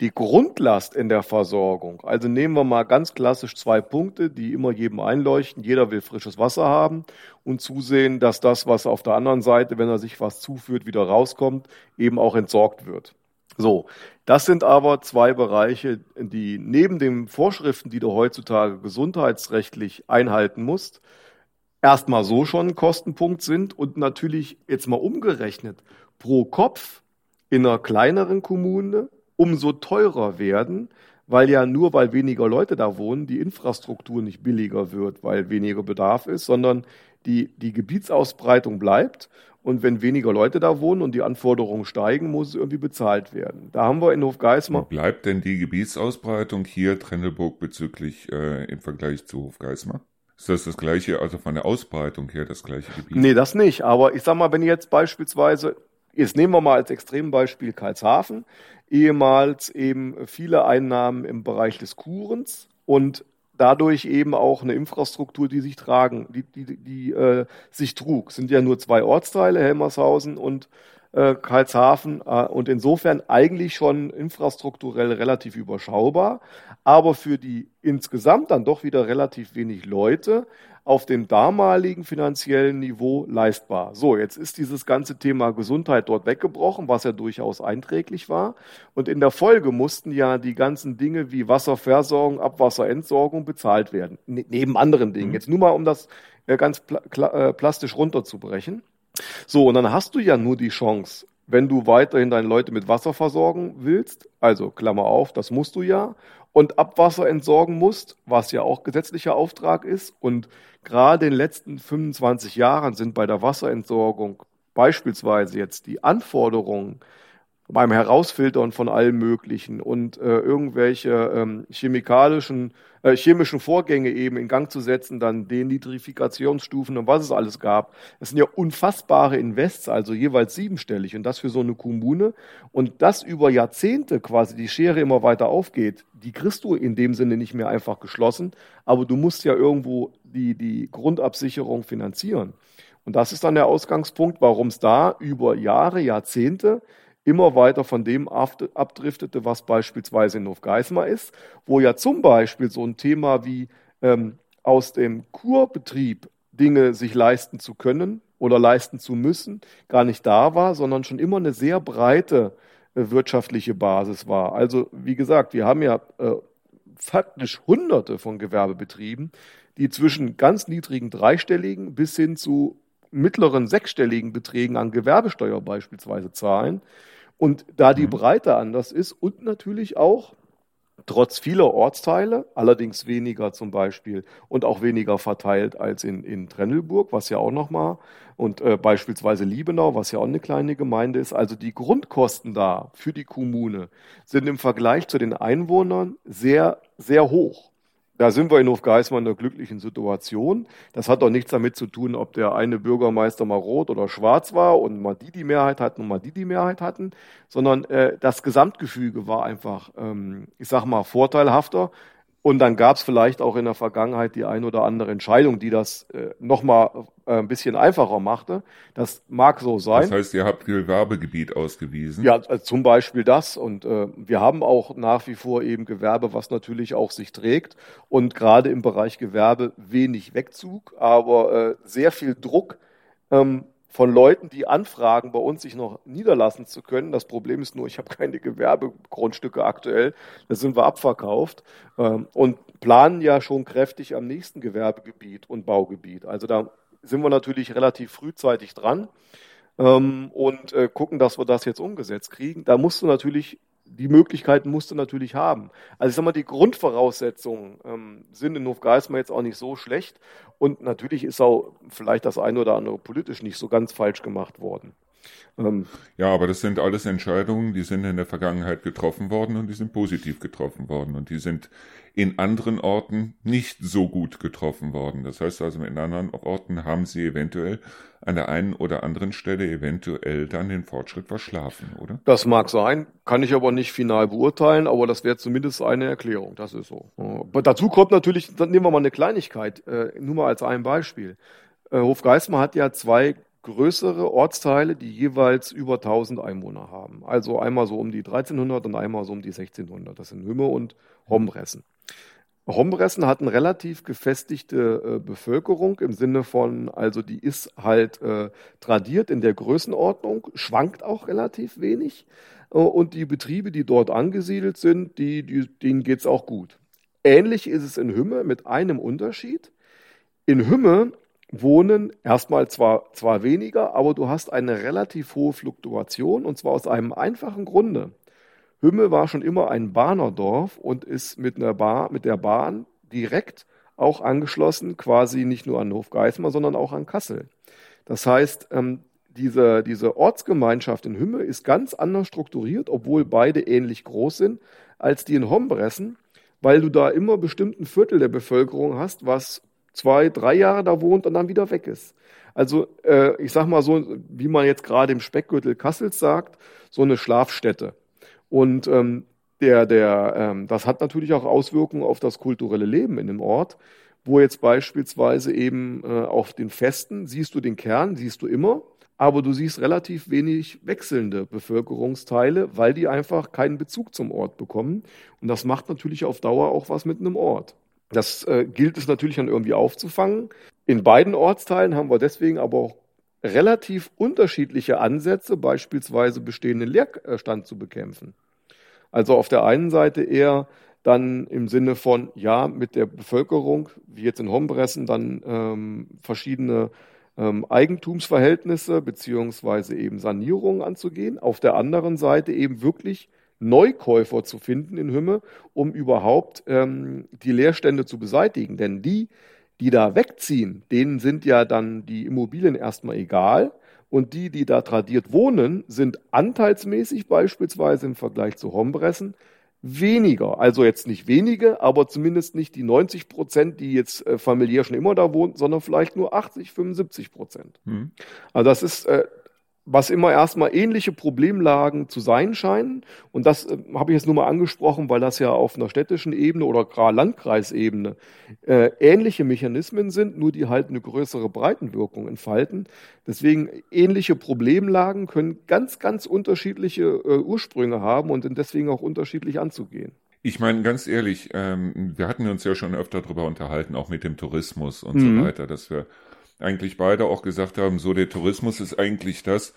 die Grundlast in der Versorgung, also nehmen wir mal ganz klassisch zwei Punkte, die immer jedem einleuchten. Jeder will frisches Wasser haben und zusehen, dass das, was auf der anderen Seite, wenn er sich was zuführt, wieder rauskommt, eben auch entsorgt wird. So, das sind aber zwei Bereiche, die neben den Vorschriften, die du heutzutage gesundheitsrechtlich einhalten musst, erstmal so schon ein Kostenpunkt sind und natürlich jetzt mal umgerechnet pro Kopf in einer kleineren Kommune umso teurer werden, weil ja nur weil weniger Leute da wohnen, die Infrastruktur nicht billiger wird, weil weniger Bedarf ist, sondern die, die Gebietsausbreitung bleibt. Und wenn weniger Leute da wohnen und die Anforderungen steigen, muss es irgendwie bezahlt werden. Da haben wir in Hofgeismar. Wo bleibt denn die Gebietsausbreitung hier Trendelburg bezüglich äh, im Vergleich zu Hofgeismar? Ist das das gleiche, also von der Ausbreitung her das gleiche Gebiet? Nee, das nicht. Aber ich sag mal, wenn jetzt beispielsweise, jetzt nehmen wir mal als Extrembeispiel Karlshafen ehemals eben viele Einnahmen im Bereich des Kurens und dadurch eben auch eine Infrastruktur, die sich tragen, die, die, die äh, sich trug. Es sind ja nur zwei Ortsteile, Helmershausen und äh, Karlshafen äh, und insofern eigentlich schon infrastrukturell relativ überschaubar, aber für die insgesamt dann doch wieder relativ wenig Leute auf dem damaligen finanziellen Niveau leistbar. So, jetzt ist dieses ganze Thema Gesundheit dort weggebrochen, was ja durchaus einträglich war. Und in der Folge mussten ja die ganzen Dinge wie Wasserversorgung, Abwasserentsorgung bezahlt werden. Ne neben anderen Dingen. Mhm. Jetzt nur mal, um das äh, ganz äh, plastisch runterzubrechen. So, und dann hast du ja nur die Chance, wenn du weiterhin deine Leute mit Wasser versorgen willst, also Klammer auf, das musst du ja, und Abwasser entsorgen musst, was ja auch gesetzlicher Auftrag ist. Und gerade in den letzten 25 Jahren sind bei der Wasserentsorgung beispielsweise jetzt die Anforderungen beim Herausfiltern von allem Möglichen und äh, irgendwelche ähm, chemikalischen, äh, chemischen Vorgänge eben in Gang zu setzen, dann Denitrifikationsstufen und was es alles gab. Das sind ja unfassbare Invests, also jeweils siebenstellig und das für so eine Kommune und das über Jahrzehnte quasi die Schere immer weiter aufgeht, die kriegst du in dem Sinne nicht mehr einfach geschlossen, aber du musst ja irgendwo die, die Grundabsicherung finanzieren. Und das ist dann der Ausgangspunkt, warum es da über Jahre, Jahrzehnte immer weiter von dem abdriftete, was beispielsweise in Hofgeismar ist, wo ja zum Beispiel so ein Thema wie ähm, aus dem Kurbetrieb Dinge sich leisten zu können oder leisten zu müssen, gar nicht da war, sondern schon immer eine sehr breite äh, wirtschaftliche Basis war. Also wie gesagt, wir haben ja äh, faktisch Hunderte von Gewerbebetrieben, die zwischen ganz niedrigen dreistelligen bis hin zu mittleren sechsstelligen Beträgen an Gewerbesteuer beispielsweise zahlen. Und da die mhm. Breite anders ist und natürlich auch trotz vieler Ortsteile, allerdings weniger zum Beispiel und auch weniger verteilt als in, in Trennelburg, was ja auch nochmal, und äh, beispielsweise Liebenau, was ja auch eine kleine Gemeinde ist. Also die Grundkosten da für die Kommune sind im Vergleich zu den Einwohnern sehr, sehr hoch. Da sind wir in Hofgeismar in einer glücklichen Situation. Das hat doch nichts damit zu tun, ob der eine Bürgermeister mal rot oder schwarz war und mal die die Mehrheit hatten und mal die die Mehrheit hatten, sondern äh, das Gesamtgefüge war einfach, ähm, ich sag mal, vorteilhafter. Und dann gab es vielleicht auch in der Vergangenheit die ein oder andere Entscheidung, die das äh, nochmal äh, ein bisschen einfacher machte. Das mag so sein. Das heißt, ihr habt Gewerbegebiet ausgewiesen? Ja, also zum Beispiel das. Und äh, wir haben auch nach wie vor eben Gewerbe, was natürlich auch sich trägt. Und gerade im Bereich Gewerbe wenig Wegzug, aber äh, sehr viel Druck. Ähm, von Leuten, die anfragen, bei uns sich noch niederlassen zu können. Das Problem ist nur, ich habe keine Gewerbegrundstücke aktuell. Da sind wir abverkauft ähm, und planen ja schon kräftig am nächsten Gewerbegebiet und Baugebiet. Also da sind wir natürlich relativ frühzeitig dran ähm, und äh, gucken, dass wir das jetzt umgesetzt kriegen. Da musst du natürlich die Möglichkeiten musst du natürlich haben. Also ich sag mal, die Grundvoraussetzungen ähm, sind in Hofgeismar jetzt auch nicht so schlecht. Und natürlich ist auch vielleicht das eine oder andere politisch nicht so ganz falsch gemacht worden. Ähm, ja, aber das sind alles Entscheidungen, die sind in der Vergangenheit getroffen worden und die sind positiv getroffen worden und die sind in anderen Orten nicht so gut getroffen worden. Das heißt also, in anderen Orten haben sie eventuell an der einen oder anderen Stelle eventuell dann den Fortschritt verschlafen, oder? Das mag sein, kann ich aber nicht final beurteilen, aber das wäre zumindest eine Erklärung, das ist so. Aber dazu kommt natürlich, dann nehmen wir mal eine Kleinigkeit, äh, nur mal als ein Beispiel. Äh, Hofgeismar hat ja zwei größere Ortsteile, die jeweils über 1000 Einwohner haben. Also einmal so um die 1300 und einmal so um die 1600. Das sind Hümme und Hombressen. Hombressen hat eine relativ gefestigte äh, Bevölkerung im Sinne von, also die ist halt äh, tradiert in der Größenordnung, schwankt auch relativ wenig. Äh, und die Betriebe, die dort angesiedelt sind, die, die, denen geht's auch gut. Ähnlich ist es in Hümme mit einem Unterschied. In Hümme wohnen erstmal zwar, zwar weniger, aber du hast eine relativ hohe Fluktuation und zwar aus einem einfachen Grunde. Hümme war schon immer ein Bahnerdorf und ist mit, einer Bahn, mit der Bahn direkt auch angeschlossen, quasi nicht nur an Hofgeismar, sondern auch an Kassel. Das heißt, ähm, diese, diese Ortsgemeinschaft in Hümme ist ganz anders strukturiert, obwohl beide ähnlich groß sind, als die in Hombressen, weil du da immer bestimmt ein Viertel der Bevölkerung hast, was zwei, drei Jahre da wohnt und dann wieder weg ist. Also äh, ich sag mal so, wie man jetzt gerade im Speckgürtel Kassels sagt, so eine Schlafstätte. Und ähm, der, der, ähm, das hat natürlich auch Auswirkungen auf das kulturelle Leben in dem Ort, wo jetzt beispielsweise eben äh, auf den Festen siehst du den Kern, siehst du immer, aber du siehst relativ wenig wechselnde Bevölkerungsteile, weil die einfach keinen Bezug zum Ort bekommen. Und das macht natürlich auf Dauer auch was mit einem Ort. Das äh, gilt es natürlich dann irgendwie aufzufangen. In beiden Ortsteilen haben wir deswegen aber auch relativ unterschiedliche Ansätze, beispielsweise bestehenden Leerstand zu bekämpfen. Also auf der einen Seite eher dann im Sinne von, ja, mit der Bevölkerung, wie jetzt in Hombressen, dann ähm, verschiedene ähm, Eigentumsverhältnisse beziehungsweise eben Sanierungen anzugehen. Auf der anderen Seite eben wirklich Neukäufer zu finden in Hümme, um überhaupt ähm, die Leerstände zu beseitigen. Denn die, die da wegziehen, denen sind ja dann die Immobilien erstmal egal. Und die, die da tradiert wohnen, sind anteilsmäßig beispielsweise im Vergleich zu Hombressen weniger. Also jetzt nicht wenige, aber zumindest nicht die 90 Prozent, die jetzt äh, familiär schon immer da wohnen, sondern vielleicht nur 80, 75 Prozent. Hm. Also das ist äh, was immer erstmal ähnliche Problemlagen zu sein scheinen. Und das äh, habe ich jetzt nur mal angesprochen, weil das ja auf einer städtischen Ebene oder gerade Landkreisebene äh, ähnliche Mechanismen sind, nur die halt eine größere Breitenwirkung entfalten. Deswegen ähnliche Problemlagen können ganz, ganz unterschiedliche äh, Ursprünge haben und sind deswegen auch unterschiedlich anzugehen. Ich meine, ganz ehrlich, ähm, wir hatten uns ja schon öfter darüber unterhalten, auch mit dem Tourismus und mhm. so weiter, dass wir eigentlich beide auch gesagt haben, so der Tourismus ist eigentlich das,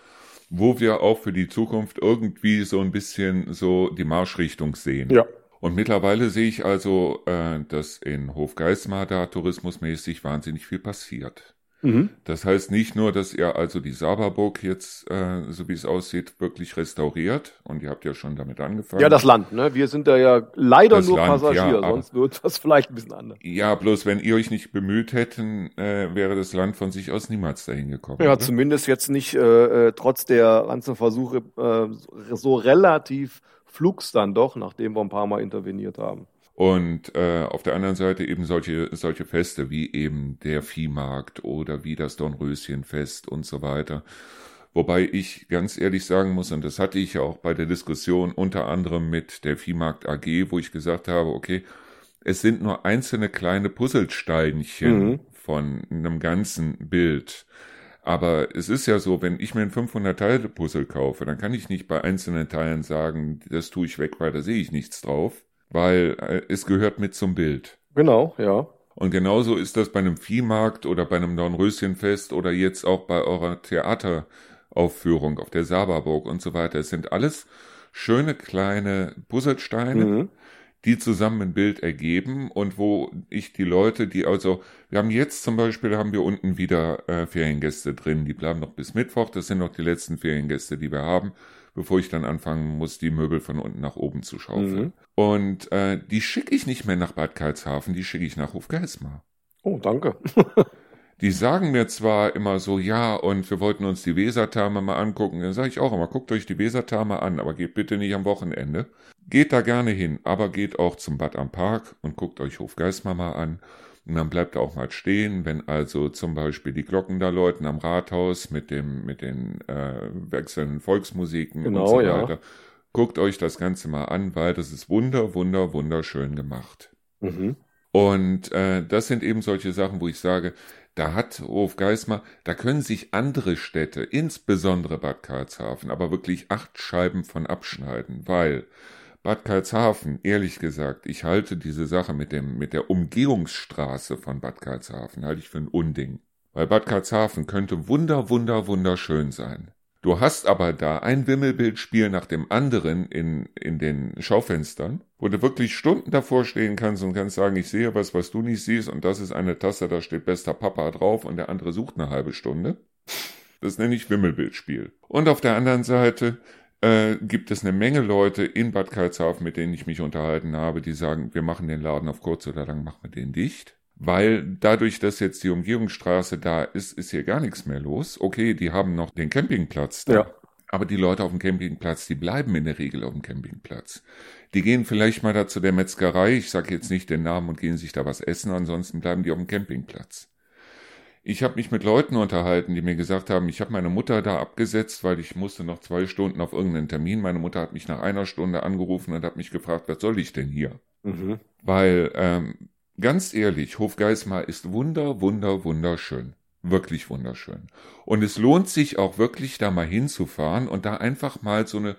wo wir auch für die Zukunft irgendwie so ein bisschen so die Marschrichtung sehen. Ja. Und mittlerweile sehe ich also, äh, dass in Hofgeismar da tourismusmäßig wahnsinnig viel passiert. Mhm. Das heißt nicht nur, dass ihr also die Saberburg jetzt, äh, so wie es aussieht, wirklich restauriert. Und ihr habt ja schon damit angefangen. Ja, das Land, ne? Wir sind da ja leider das nur Land, Passagier, ja, sonst wird das vielleicht ein bisschen anders. Ja, bloß wenn ihr euch nicht bemüht hätten, äh, wäre das Land von sich aus niemals dahin gekommen. Ja, oder? zumindest jetzt nicht äh, äh trotz der ganzen Versuche äh, so relativ flugs dann doch, nachdem wir ein paar Mal interveniert haben. Und äh, auf der anderen Seite eben solche, solche Feste wie eben der Viehmarkt oder wie das Dornröschenfest und so weiter. Wobei ich ganz ehrlich sagen muss, und das hatte ich ja auch bei der Diskussion unter anderem mit der Viehmarkt AG, wo ich gesagt habe, okay, es sind nur einzelne kleine Puzzlesteinchen mhm. von einem ganzen Bild. Aber es ist ja so, wenn ich mir ein 500-Teile-Puzzle kaufe, dann kann ich nicht bei einzelnen Teilen sagen, das tue ich weg, weil da sehe ich nichts drauf weil äh, es gehört mit zum Bild. Genau, ja. Und genauso ist das bei einem Viehmarkt oder bei einem Dornröschenfest oder jetzt auch bei eurer Theateraufführung auf der Saberburg und so weiter. Es sind alles schöne kleine Puzzlesteine, mhm. die zusammen ein Bild ergeben und wo ich die Leute, die also, wir haben jetzt zum Beispiel, haben wir unten wieder äh, Feriengäste drin, die bleiben noch bis Mittwoch, das sind noch die letzten Feriengäste, die wir haben bevor ich dann anfangen muss, die Möbel von unten nach oben zu schaufeln. Mhm. Und äh, die schicke ich nicht mehr nach Bad Karlshafen, die schicke ich nach Hofgeismar. Oh, danke. die sagen mir zwar immer so, ja, und wir wollten uns die Wesertherme mal angucken. Dann sage ich auch immer, guckt euch die Wesertherme an, aber geht bitte nicht am Wochenende. Geht da gerne hin, aber geht auch zum Bad am Park und guckt euch Hofgeismar mal an. Und dann bleibt er auch mal stehen, wenn also zum Beispiel die Glocken da läuten am Rathaus mit dem, mit den äh, wechselnden Volksmusiken genau, und so weiter. Ja. Guckt euch das Ganze mal an, weil das ist wunder, wunder, wunderschön gemacht. Mhm. Und äh, das sind eben solche Sachen, wo ich sage, da hat Hof Geismar, da können sich andere Städte, insbesondere Bad Karlshafen, aber wirklich acht Scheiben von abschneiden, weil Bad Karlshafen, ehrlich gesagt, ich halte diese Sache mit dem, mit der Umgehungsstraße von Bad Karlshafen, halte ich für ein Unding. Weil Bad Karlshafen könnte wunder, wunder, wunderschön sein. Du hast aber da ein Wimmelbildspiel nach dem anderen in, in den Schaufenstern, wo du wirklich Stunden davor stehen kannst und kannst sagen, ich sehe was, was du nicht siehst und das ist eine Tasse, da steht bester Papa drauf und der andere sucht eine halbe Stunde. Das nenne ich Wimmelbildspiel. Und auf der anderen Seite äh, gibt es eine Menge Leute in Bad Karlshafen, mit denen ich mich unterhalten habe, die sagen, wir machen den Laden auf kurz oder lang, machen wir den dicht. Weil dadurch, dass jetzt die Umgehungsstraße da ist, ist hier gar nichts mehr los. Okay, die haben noch den Campingplatz da. Ja. Aber die Leute auf dem Campingplatz, die bleiben in der Regel auf dem Campingplatz. Die gehen vielleicht mal da zu der Metzgerei, ich sage jetzt nicht den Namen und gehen sich da was essen, ansonsten bleiben die auf dem Campingplatz. Ich habe mich mit Leuten unterhalten, die mir gesagt haben, ich habe meine Mutter da abgesetzt, weil ich musste noch zwei Stunden auf irgendeinen Termin. Meine Mutter hat mich nach einer Stunde angerufen und hat mich gefragt, was soll ich denn hier? Mhm. Weil, ähm, ganz ehrlich, Hofgeismar ist wunder, wunder, wunderschön. Wirklich wunderschön. Und es lohnt sich auch wirklich da mal hinzufahren und da einfach mal so eine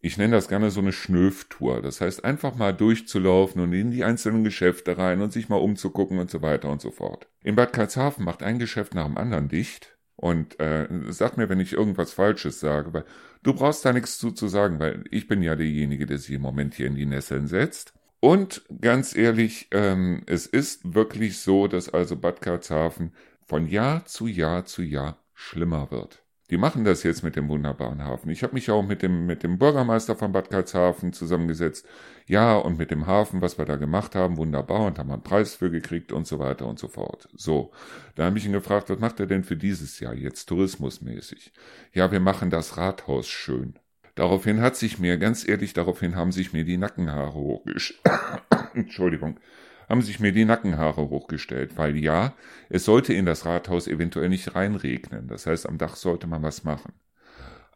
ich nenne das gerne so eine Schnöftour. Das heißt, einfach mal durchzulaufen und in die einzelnen Geschäfte rein und sich mal umzugucken und so weiter und so fort. In Bad Karlshafen macht ein Geschäft nach dem anderen dicht. Und äh, sag mir, wenn ich irgendwas Falsches sage, weil du brauchst da nichts zu, zu sagen, weil ich bin ja derjenige, der sich im Moment hier in die Nesseln setzt. Und ganz ehrlich, ähm, es ist wirklich so, dass also Bad Karlshafen von Jahr zu Jahr zu Jahr schlimmer wird. Die machen das jetzt mit dem wunderbaren Hafen. Ich habe mich auch mit dem, mit dem Bürgermeister von Bad Karlshafen zusammengesetzt. Ja, und mit dem Hafen, was wir da gemacht haben, wunderbar und haben einen Preis für gekriegt und so weiter und so fort. So, da habe ich ihn gefragt, was macht er denn für dieses Jahr jetzt tourismusmäßig? Ja, wir machen das Rathaus schön. Daraufhin hat sich mir, ganz ehrlich, daraufhin haben sich mir die Nackenhaare hochgesch... Entschuldigung haben sich mir die Nackenhaare hochgestellt, weil ja, es sollte in das Rathaus eventuell nicht reinregnen. Das heißt, am Dach sollte man was machen.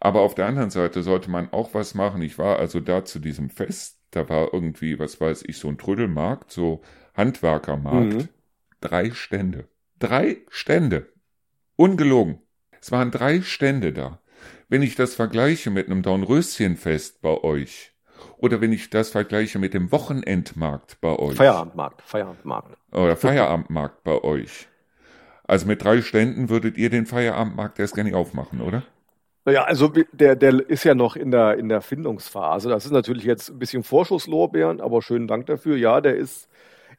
Aber auf der anderen Seite sollte man auch was machen. Ich war also da zu diesem Fest, da war irgendwie, was weiß ich, so ein Trödelmarkt, so Handwerkermarkt. Mhm. Drei Stände. Drei Stände. Ungelogen. Es waren drei Stände da. Wenn ich das vergleiche mit einem Dornröschenfest bei euch, oder wenn ich das vergleiche mit dem Wochenendmarkt bei euch. Feierabendmarkt, Feierabendmarkt. Oder Feierabendmarkt bei euch. Also mit drei Ständen würdet ihr den Feierabendmarkt erst gar nicht aufmachen, oder? Naja, also der, der ist ja noch in der, in der Findungsphase. Das ist natürlich jetzt ein bisschen Vorschusslorbeeren, aber schönen Dank dafür. Ja, der ist,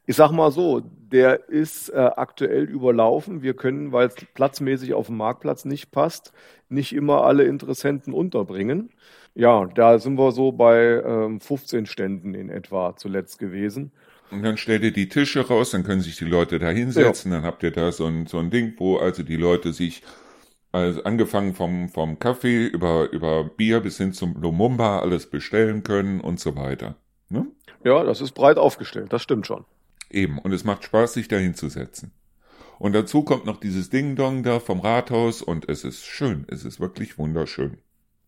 ich sag mal so, der ist äh, aktuell überlaufen. Wir können, weil es platzmäßig auf dem Marktplatz nicht passt, nicht immer alle Interessenten unterbringen. Ja, da sind wir so bei ähm, 15 Ständen in etwa zuletzt gewesen. Und dann stellt ihr die Tische raus, dann können sich die Leute da hinsetzen, ja. dann habt ihr da so ein, so ein Ding, wo also die Leute sich, also angefangen vom, vom Kaffee über, über Bier bis hin zum Lumumba alles bestellen können und so weiter. Ne? Ja, das ist breit aufgestellt, das stimmt schon. Eben, und es macht Spaß, sich da hinzusetzen. Und dazu kommt noch dieses Ding-Dong da vom Rathaus und es ist schön, es ist wirklich wunderschön.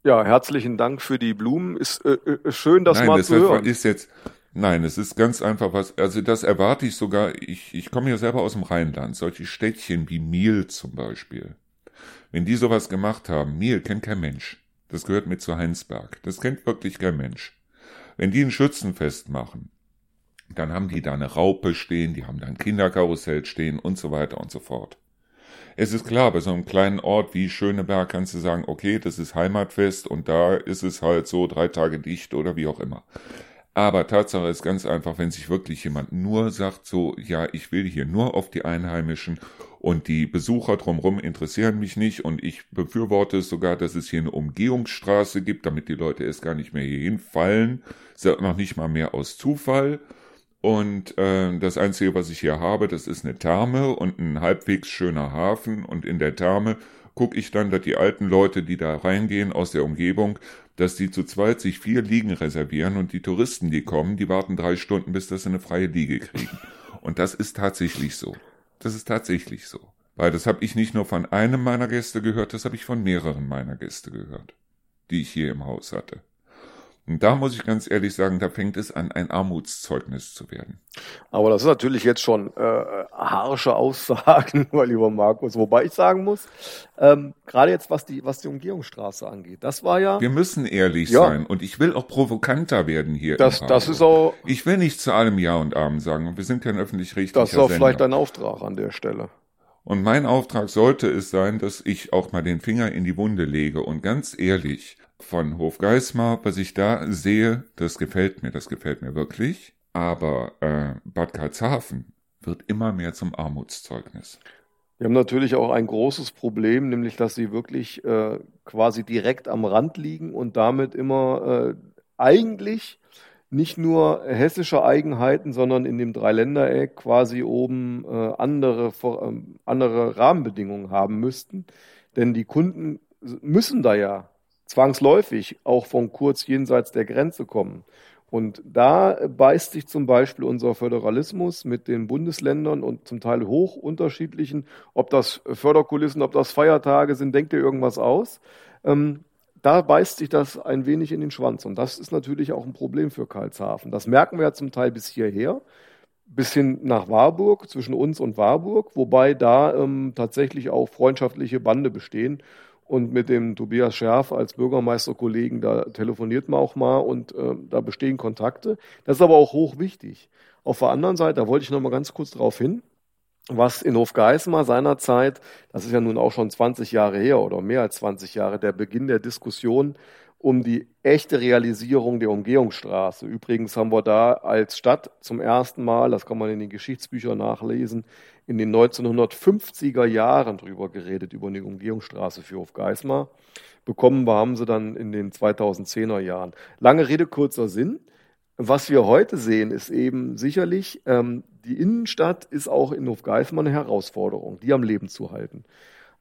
Ja, herzlichen Dank für die Blumen. Ist äh, äh schön, das Nein, mal das zu hören. Ist jetzt, nein, es ist ganz einfach was, also das erwarte ich sogar, ich, ich komme ja selber aus dem Rheinland, solche Städtchen wie Miel zum Beispiel. Wenn die sowas gemacht haben, Miel kennt kein Mensch. Das gehört mit zu Heinsberg. Das kennt wirklich kein Mensch. Wenn die ein Schützenfest machen, Dann haben die da eine Raupe stehen, die haben da ein Kinderkarussell stehen und so weiter und so fort. Es ist klar, bei so einem kleinen Ort wie Schöneberg kannst du sagen, okay, das ist Heimatfest und da ist es halt so drei Tage dicht oder wie auch immer. Aber Tatsache ist ganz einfach, wenn sich wirklich jemand nur sagt, so, ja, ich will hier nur auf die Einheimischen und die Besucher drumherum interessieren mich nicht und ich befürworte es sogar, dass es hier eine Umgehungsstraße gibt, damit die Leute erst gar nicht mehr hierhin fallen, noch nicht mal mehr aus Zufall. Und äh, das Einzige, was ich hier habe, das ist eine Therme und ein halbwegs schöner Hafen. Und in der Therme gucke ich dann, dass die alten Leute, die da reingehen aus der Umgebung, dass die zu zweit sich vier Liegen reservieren und die Touristen, die kommen, die warten drei Stunden, bis dass sie eine freie Liege kriegen. Und das ist tatsächlich so. Das ist tatsächlich so. Weil das habe ich nicht nur von einem meiner Gäste gehört, das habe ich von mehreren meiner Gäste gehört, die ich hier im Haus hatte. Und da muss ich ganz ehrlich sagen, da fängt es an, ein Armutszeugnis zu werden. Aber das ist natürlich jetzt schon äh, harsche Aussagen, mein lieber Markus. Wobei ich sagen muss, ähm, gerade jetzt was die, was die Umgehungsstraße angeht, das war ja. Wir müssen ehrlich ja, sein und ich will auch provokanter werden hier. Das, das ist auch. Ich will nicht zu allem Ja und Amen sagen und wir sind kein öffentlich-rechtlicher Das ist auch Sender. vielleicht ein Auftrag an der Stelle. Und mein Auftrag sollte es sein, dass ich auch mal den Finger in die Wunde lege und ganz ehrlich, von Hofgeismar, was ich da sehe, das gefällt mir, das gefällt mir wirklich. Aber äh, Bad Karlshafen wird immer mehr zum Armutszeugnis. Wir haben natürlich auch ein großes Problem, nämlich dass sie wirklich äh, quasi direkt am Rand liegen und damit immer äh, eigentlich nicht nur hessische Eigenheiten, sondern in dem Dreiländereck quasi oben äh, andere, äh, andere Rahmenbedingungen haben müssten. Denn die Kunden müssen da ja zwangsläufig auch von kurz jenseits der Grenze kommen. Und da beißt sich zum Beispiel unser Föderalismus mit den Bundesländern und zum Teil hoch unterschiedlichen, ob das Förderkulissen, ob das Feiertage sind, denkt ihr irgendwas aus. Ähm, da beißt sich das ein wenig in den Schwanz. Und das ist natürlich auch ein Problem für Karlshafen. Das merken wir ja zum Teil bis hierher, bis hin nach Warburg, zwischen uns und Warburg, wobei da ähm, tatsächlich auch freundschaftliche Bande bestehen. Und mit dem Tobias Schärf als Bürgermeisterkollegen, da telefoniert man auch mal und äh, da bestehen Kontakte. Das ist aber auch hoch wichtig. Auf der anderen Seite, da wollte ich noch mal ganz kurz darauf hin, was in Hofgeismar seinerzeit, das ist ja nun auch schon 20 Jahre her oder mehr als 20 Jahre, der Beginn der Diskussion um die echte Realisierung der Umgehungsstraße. Übrigens haben wir da als Stadt zum ersten Mal, das kann man in den Geschichtsbüchern nachlesen, in den 1950er Jahren drüber geredet, über eine Umgehungsstraße für Hofgeismar. Bekommen wir haben sie dann in den 2010er Jahren. Lange Rede, kurzer Sinn. Was wir heute sehen, ist eben sicherlich, ähm, die Innenstadt ist auch in Hofgeismar eine Herausforderung, die am Leben zu halten.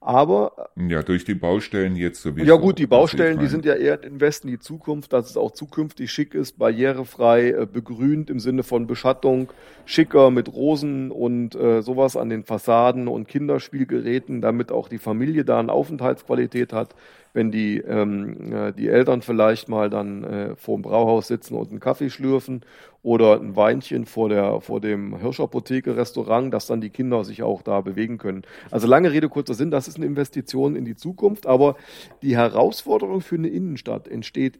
Aber ja, durch die Baustellen jetzt sowieso. Ja gut, die Baustellen, die sind ja eher im Westen die Zukunft, dass es auch zukünftig schick ist, barrierefrei, äh, begrünt im Sinne von Beschattung, schicker mit Rosen und äh, sowas an den Fassaden und Kinderspielgeräten, damit auch die Familie da eine Aufenthaltsqualität hat wenn die, ähm, äh, die Eltern vielleicht mal dann äh, vor dem Brauhaus sitzen und einen Kaffee schlürfen oder ein Weinchen vor, der, vor dem Hirschapotheke-Restaurant, dass dann die Kinder sich auch da bewegen können. Also lange Rede, kurzer Sinn, das ist eine Investition in die Zukunft, aber die Herausforderung für eine Innenstadt entsteht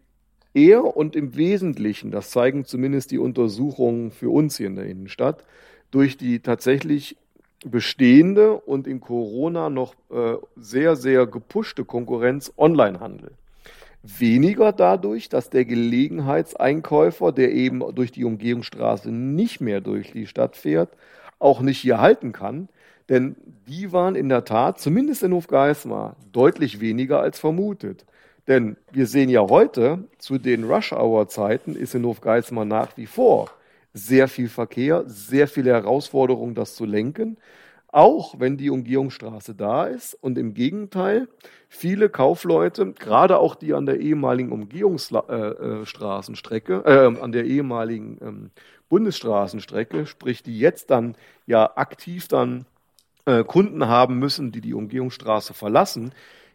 eher und im Wesentlichen, das zeigen zumindest die Untersuchungen für uns hier in der Innenstadt, durch die tatsächlich bestehende und in Corona noch äh, sehr, sehr gepushte Konkurrenz Onlinehandel. Weniger dadurch, dass der Gelegenheitseinkäufer, der eben durch die Umgehungsstraße nicht mehr durch die Stadt fährt, auch nicht hier halten kann. Denn die waren in der Tat, zumindest in Hofgeismar, deutlich weniger als vermutet. Denn wir sehen ja heute, zu den Rush-Hour-Zeiten ist in Hofgeismar nach wie vor sehr viel Verkehr, sehr viele Herausforderungen, das zu lenken, auch wenn die Umgehungsstraße da ist. Und im Gegenteil, viele Kaufleute, gerade auch die an der ehemaligen Umgehungsstraßenstrecke, äh, äh, an der ehemaligen ähm, Bundesstraßenstrecke, sprich die jetzt dann ja aktiv dann äh, Kunden haben müssen, die die Umgehungsstraße verlassen,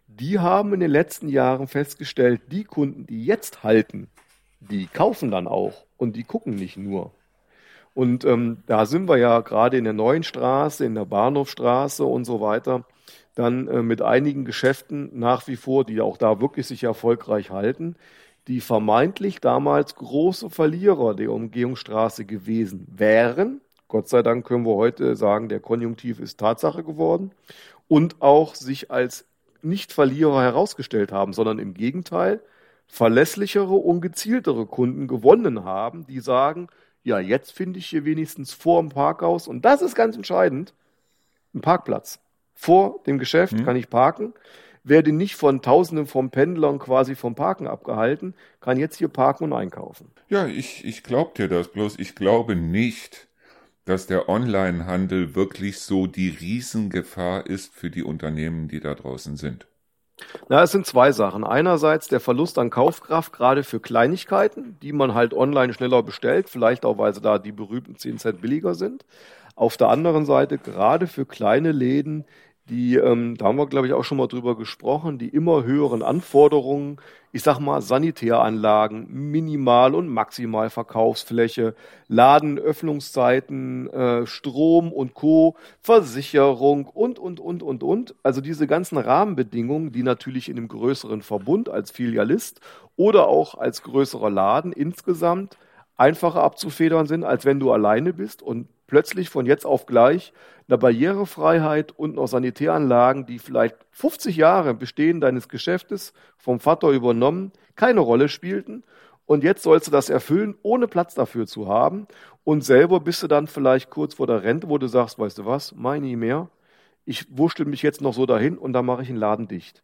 die haben in den letzten Jahren festgestellt, die Kunden, die jetzt halten, die kaufen dann auch und die gucken nicht nur. Und ähm, da sind wir ja gerade in der neuen Straße, in der Bahnhofstraße und so weiter, dann äh, mit einigen Geschäften nach wie vor, die auch da wirklich sich erfolgreich halten, die vermeintlich damals große Verlierer der Umgehungsstraße gewesen wären. Gott sei Dank können wir heute sagen, der Konjunktiv ist Tatsache geworden und auch sich als nicht Verlierer herausgestellt haben, sondern im Gegenteil verlässlichere und gezieltere Kunden gewonnen haben, die sagen, ja, jetzt finde ich hier wenigstens vor dem Parkhaus und das ist ganz entscheidend, einen Parkplatz. Vor dem Geschäft mhm. kann ich parken werde nicht von Tausenden von Pendlern quasi vom Parken abgehalten, kann jetzt hier parken und einkaufen. Ja, ich, ich glaube dir das, bloß ich glaube nicht, dass der Onlinehandel wirklich so die Riesengefahr ist für die Unternehmen, die da draußen sind. Na, es sind zwei Sachen. Einerseits der Verlust an Kaufkraft, gerade für Kleinigkeiten, die man halt online schneller bestellt, vielleicht auch, weil sie da die berühmten 10 Cent billiger sind. Auf der anderen Seite gerade für kleine Läden, die, ähm, da haben wir, glaube ich, auch schon mal drüber gesprochen, die immer höheren Anforderungen, ich sag mal, Sanitäranlagen, Minimal- und Maximalverkaufsfläche, Ladenöffnungszeiten, äh, Strom und Co., Versicherung und, und, und, und, und. Also diese ganzen Rahmenbedingungen, die natürlich in einem größeren Verbund als Filialist oder auch als größerer Laden insgesamt einfacher abzufedern sind, als wenn du alleine bist und plötzlich von jetzt auf gleich eine Barrierefreiheit und noch Sanitäranlagen, die vielleicht 50 Jahre Bestehen deines Geschäftes vom Vater übernommen, keine Rolle spielten. Und jetzt sollst du das erfüllen, ohne Platz dafür zu haben. Und selber bist du dann vielleicht kurz vor der Rente, wo du sagst, weißt du was, meine mehr. Ich wurschtel mich jetzt noch so dahin und dann mache ich einen Laden dicht.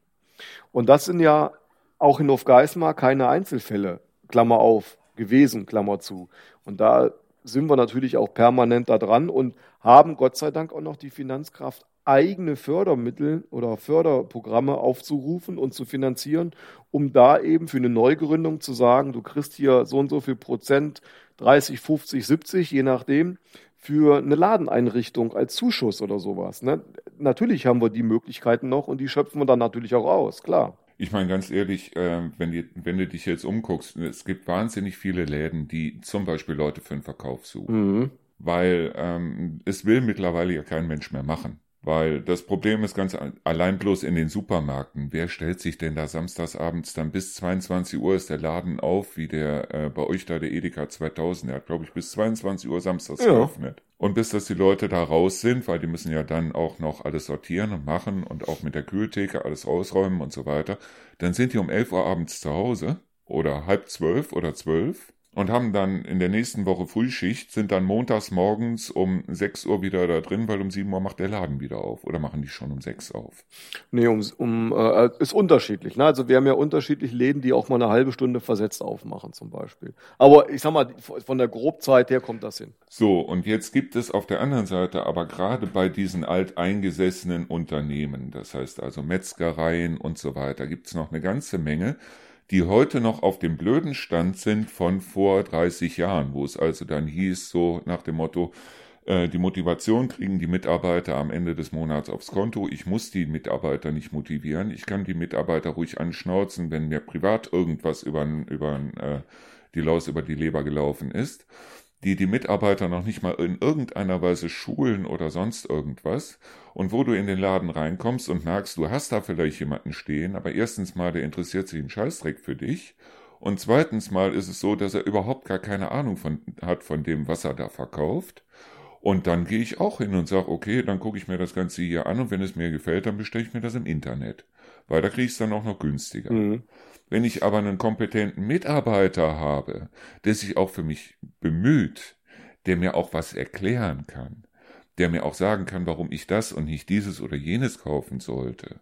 Und das sind ja auch in Hofgeismar keine Einzelfälle, Klammer auf, gewesen, Klammer zu. Und da sind wir natürlich auch permanent da dran und haben Gott sei Dank auch noch die Finanzkraft, eigene Fördermittel oder Förderprogramme aufzurufen und zu finanzieren, um da eben für eine Neugründung zu sagen, du kriegst hier so und so viel Prozent, 30, 50, 70, je nachdem, für eine Ladeneinrichtung als Zuschuss oder sowas. Ne? Natürlich haben wir die Möglichkeiten noch und die schöpfen wir dann natürlich auch aus, klar. Ich meine ganz ehrlich, äh, wenn, die, wenn du dich jetzt umguckst, es gibt wahnsinnig viele Läden, die zum Beispiel Leute für den Verkauf suchen. Mhm. Weil ähm, es will mittlerweile ja kein Mensch mehr machen. Weil das Problem ist ganz allein bloß in den Supermärkten. Wer stellt sich denn da samstagsabends dann bis 22 Uhr ist der Laden auf, wie der äh, bei euch da der Edeka 2000. Der hat, glaube ich, bis 22 Uhr samstags ja. geöffnet. Und bis dass die Leute da raus sind, weil die müssen ja dann auch noch alles sortieren und machen und auch mit der Kühltheke alles ausräumen und so weiter, dann sind die um 11 Uhr abends zu Hause oder halb zwölf oder zwölf und haben dann in der nächsten Woche Frühschicht, sind dann montags morgens um 6 Uhr wieder da drin, weil um 7 Uhr macht der Laden wieder auf. Oder machen die schon um 6 auf? Nee, um, um äh, ist unterschiedlich. Ne? Also wir haben ja unterschiedlich Läden, die auch mal eine halbe Stunde versetzt aufmachen zum Beispiel. Aber ich sag mal, von der Grobzeit her kommt das hin. So, und jetzt gibt es auf der anderen Seite aber gerade bei diesen alteingesessenen Unternehmen, das heißt also Metzgereien und so weiter, gibt es noch eine ganze Menge, die heute noch auf dem blöden Stand sind von vor 30 Jahren, wo es also dann hieß, so nach dem Motto, äh, die Motivation kriegen die Mitarbeiter am Ende des Monats aufs Konto. Ich muss die Mitarbeiter nicht motivieren. Ich kann die Mitarbeiter ruhig anschnauzen, wenn mir privat irgendwas über, über äh, die Laus über die Leber gelaufen ist die die Mitarbeiter noch nicht mal in irgendeiner Weise schulen oder sonst irgendwas. Und wo du in den Laden reinkommst und merkst, du hast da vielleicht jemanden stehen, aber erstens mal, der interessiert sich einen Scheißdreck für dich. Und zweitens mal ist es so, dass er überhaupt gar keine Ahnung von, hat von dem, was er da verkauft. Und dann gehe ich auch hin und sage, okay, dann gucke ich mir das Ganze hier an und wenn es mir gefällt, dann bestelle ich mir das im Internet. Weil da kriege ich es dann auch noch günstiger. Mhm. Wenn ich aber einen kompetenten Mitarbeiter habe, der sich auch für mich bemüht, der mir auch was erklären kann, der mir auch sagen kann, warum ich das und nicht dieses oder jenes kaufen sollte.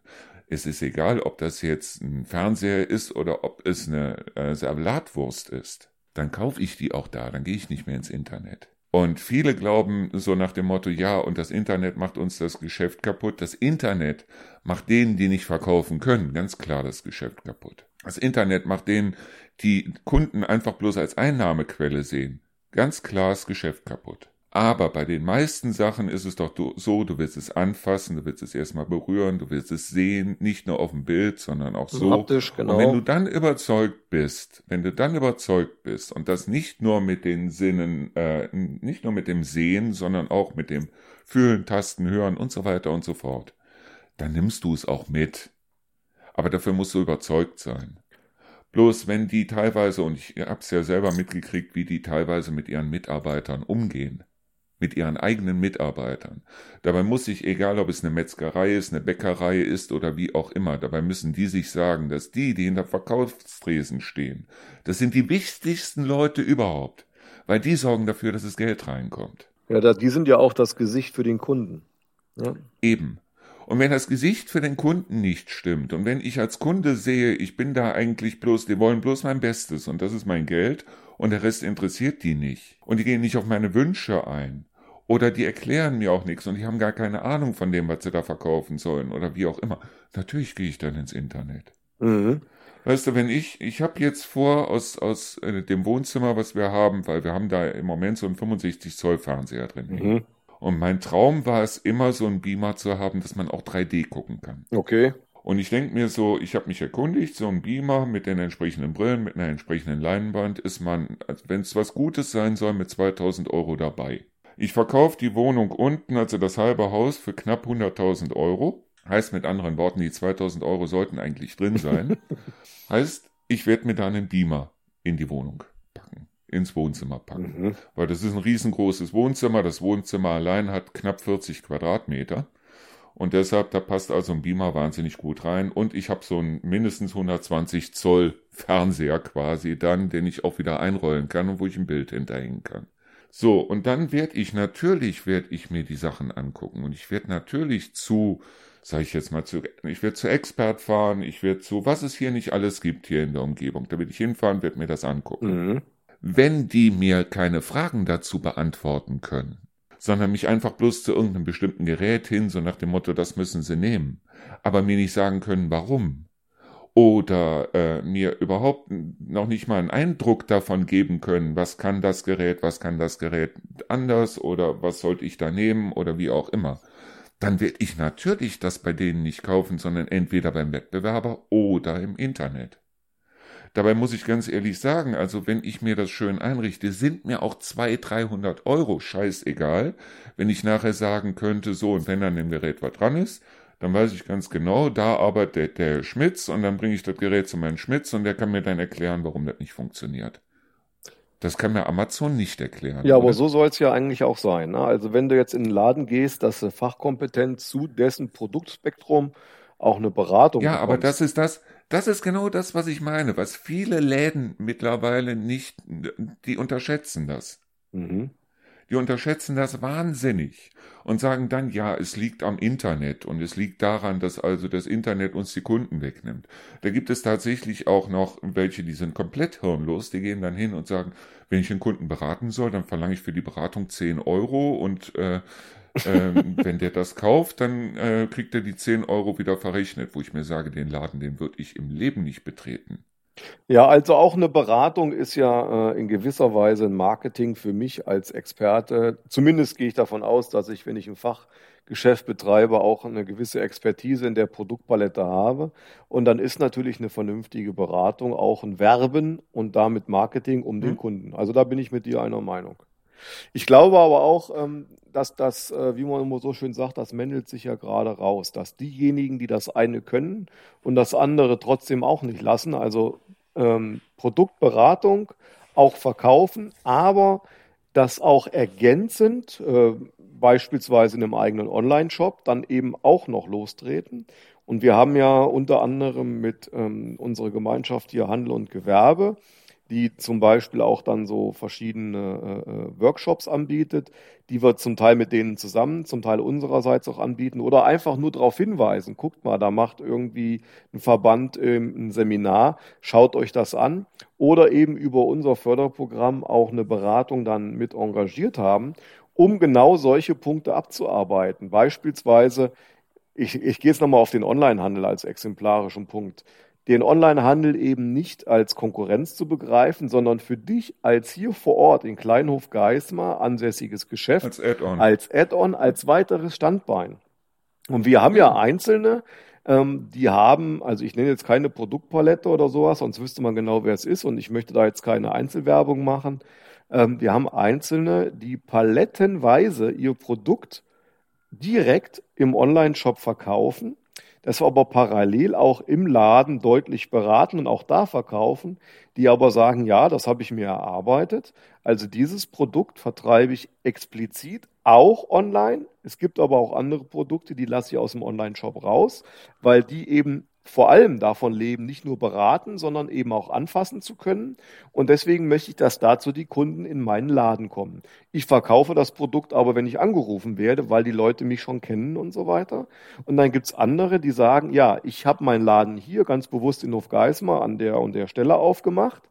Es ist egal, ob das jetzt ein Fernseher ist oder ob es eine äh, Salatwurst ist. Dann kaufe ich die auch da, dann gehe ich nicht mehr ins Internet. Und viele glauben so nach dem Motto, ja, und das Internet macht uns das Geschäft kaputt. Das Internet macht denen, die nicht verkaufen können, ganz klar das Geschäft kaputt. Das Internet macht denen, die Kunden einfach bloß als Einnahmequelle sehen, ganz klar das Geschäft kaputt. Aber bei den meisten Sachen ist es doch so, du willst es anfassen, du willst es erstmal berühren, du willst es sehen, nicht nur auf dem Bild, sondern auch so. Optisch, genau. Und wenn du dann überzeugt bist, wenn du dann überzeugt bist und das nicht nur mit den Sinnen, äh, nicht nur mit dem Sehen, sondern auch mit dem Fühlen, Tasten, Hören und so weiter und so fort, dann nimmst du es auch mit. Aber dafür musst du überzeugt sein. Bloß wenn die teilweise, und ich hab's ja selber mitgekriegt, wie die teilweise mit ihren Mitarbeitern umgehen, mit ihren eigenen Mitarbeitern. Dabei muss ich, egal ob es eine Metzgerei ist, eine Bäckerei ist oder wie auch immer, dabei müssen die sich sagen, dass die, die in der Verkaufstresen stehen, das sind die wichtigsten Leute überhaupt, weil die sorgen dafür, dass es Geld reinkommt. Ja, die sind ja auch das Gesicht für den Kunden. Ja. Eben. Und wenn das Gesicht für den Kunden nicht stimmt und wenn ich als Kunde sehe, ich bin da eigentlich bloß, die wollen bloß mein Bestes und das ist mein Geld und der Rest interessiert die nicht und die gehen nicht auf meine Wünsche ein oder die erklären mir auch nichts und die haben gar keine Ahnung von dem, was sie da verkaufen sollen oder wie auch immer. Natürlich gehe ich dann ins Internet. Mhm. Weißt du, wenn ich, ich habe jetzt vor aus, aus äh, dem Wohnzimmer, was wir haben, weil wir haben da im Moment so einen 65 Zoll Fernseher drin. Mhm. Und mein Traum war es immer, so einen Beamer zu haben, dass man auch 3D gucken kann. Okay. Und ich denke mir so, ich habe mich erkundigt, so ein Beamer mit den entsprechenden Brillen, mit einer entsprechenden Leinwand, ist man, wenn es was Gutes sein soll, mit 2000 Euro dabei. Ich verkaufe die Wohnung unten, also das halbe Haus, für knapp 100.000 Euro. Heißt mit anderen Worten, die 2000 Euro sollten eigentlich drin sein. heißt, ich werde mir da einen Beamer in die Wohnung ins Wohnzimmer packen. Mhm. Weil das ist ein riesengroßes Wohnzimmer. Das Wohnzimmer allein hat knapp 40 Quadratmeter. Und deshalb, da passt also ein Beamer wahnsinnig gut rein. Und ich habe so einen mindestens 120 Zoll Fernseher quasi dann, den ich auch wieder einrollen kann und wo ich ein Bild hinterhängen kann. So, und dann werde ich natürlich, werde ich mir die Sachen angucken. Und ich werde natürlich zu, sage ich jetzt mal, zu, ich werde zu Expert fahren, ich werde zu, was es hier nicht alles gibt hier in der Umgebung. Da werde ich hinfahren, werde mir das angucken. Mhm wenn die mir keine Fragen dazu beantworten können, sondern mich einfach bloß zu irgendeinem bestimmten Gerät hin, so nach dem Motto, das müssen sie nehmen, aber mir nicht sagen können, warum, oder äh, mir überhaupt noch nicht mal einen Eindruck davon geben können, was kann das Gerät, was kann das Gerät anders oder was sollte ich da nehmen oder wie auch immer, dann werde ich natürlich das bei denen nicht kaufen, sondern entweder beim Wettbewerber oder im Internet. Dabei muss ich ganz ehrlich sagen, also wenn ich mir das schön einrichte, sind mir auch 200, 300 Euro scheißegal, wenn ich nachher sagen könnte, so und wenn an dem Gerät was dran ist, dann weiß ich ganz genau, da arbeitet der, der Schmitz und dann bringe ich das Gerät zu meinem Schmitz und der kann mir dann erklären, warum das nicht funktioniert. Das kann mir Amazon nicht erklären. Ja, oder? aber so soll es ja eigentlich auch sein. Ne? Also wenn du jetzt in den Laden gehst, dass du fachkompetent zu dessen Produktspektrum auch eine Beratung Ja, bekommst. aber das ist das, das ist genau das, was ich meine, was viele Läden mittlerweile nicht, die unterschätzen das. Mhm. Die unterschätzen das wahnsinnig und sagen dann, ja, es liegt am Internet und es liegt daran, dass also das Internet uns die Kunden wegnimmt. Da gibt es tatsächlich auch noch welche, die sind komplett hirnlos, die gehen dann hin und sagen, wenn ich einen Kunden beraten soll, dann verlange ich für die Beratung 10 Euro und äh, ähm, wenn der das kauft, dann äh, kriegt er die 10 Euro wieder verrechnet, wo ich mir sage, den Laden, den würde ich im Leben nicht betreten. Ja, also auch eine Beratung ist ja äh, in gewisser Weise ein Marketing für mich als Experte. Zumindest gehe ich davon aus, dass ich, wenn ich ein Fachgeschäft betreibe, auch eine gewisse Expertise in der Produktpalette habe. Und dann ist natürlich eine vernünftige Beratung auch ein Werben und damit Marketing um mhm. den Kunden. Also da bin ich mit dir einer Meinung. Ich glaube aber auch, ähm, dass das, äh, wie man immer so schön sagt, das mändelt sich ja gerade raus, dass diejenigen, die das eine können und das andere trotzdem auch nicht lassen, also ähm, Produktberatung auch verkaufen, aber das auch ergänzend, äh, beispielsweise in einem eigenen Online-Shop, dann eben auch noch lostreten. Und wir haben ja unter anderem mit ähm, unserer Gemeinschaft hier Handel und Gewerbe die zum Beispiel auch dann so verschiedene äh, äh, Workshops anbietet, die wir zum Teil mit denen zusammen, zum Teil unsererseits auch anbieten oder einfach nur darauf hinweisen. Guckt mal, da macht irgendwie ein Verband ähm, ein Seminar, schaut euch das an oder eben über unser Förderprogramm auch eine Beratung dann mit engagiert haben, um genau solche Punkte abzuarbeiten. Beispielsweise, ich, ich gehe jetzt nochmal auf den Onlinehandel als exemplarischen Punkt den Onlinehandel eben nicht als Konkurrenz zu begreifen, sondern für dich als hier vor Ort in Kleinhof Geismar ansässiges Geschäft als Add-on, als, Add als weiteres Standbein. Und wir haben ja Einzelne, ähm, die haben, also ich nenne jetzt keine Produktpalette oder sowas, sonst wüsste man genau, wer es ist und ich möchte da jetzt keine Einzelwerbung machen. Ähm, wir haben Einzelne, die palettenweise ihr Produkt direkt im Online-Shop verkaufen das wir aber parallel auch im Laden deutlich beraten und auch da verkaufen, die aber sagen, ja, das habe ich mir erarbeitet. Also dieses Produkt vertreibe ich explizit auch online. Es gibt aber auch andere Produkte, die lasse ich aus dem Online-Shop raus, weil die eben vor allem davon leben, nicht nur beraten, sondern eben auch anfassen zu können. Und deswegen möchte ich, dass dazu die Kunden in meinen Laden kommen. Ich verkaufe das Produkt aber, wenn ich angerufen werde, weil die Leute mich schon kennen und so weiter. Und dann gibt's andere, die sagen, ja, ich habe meinen Laden hier ganz bewusst in Hofgeismar an der und der Stelle aufgemacht,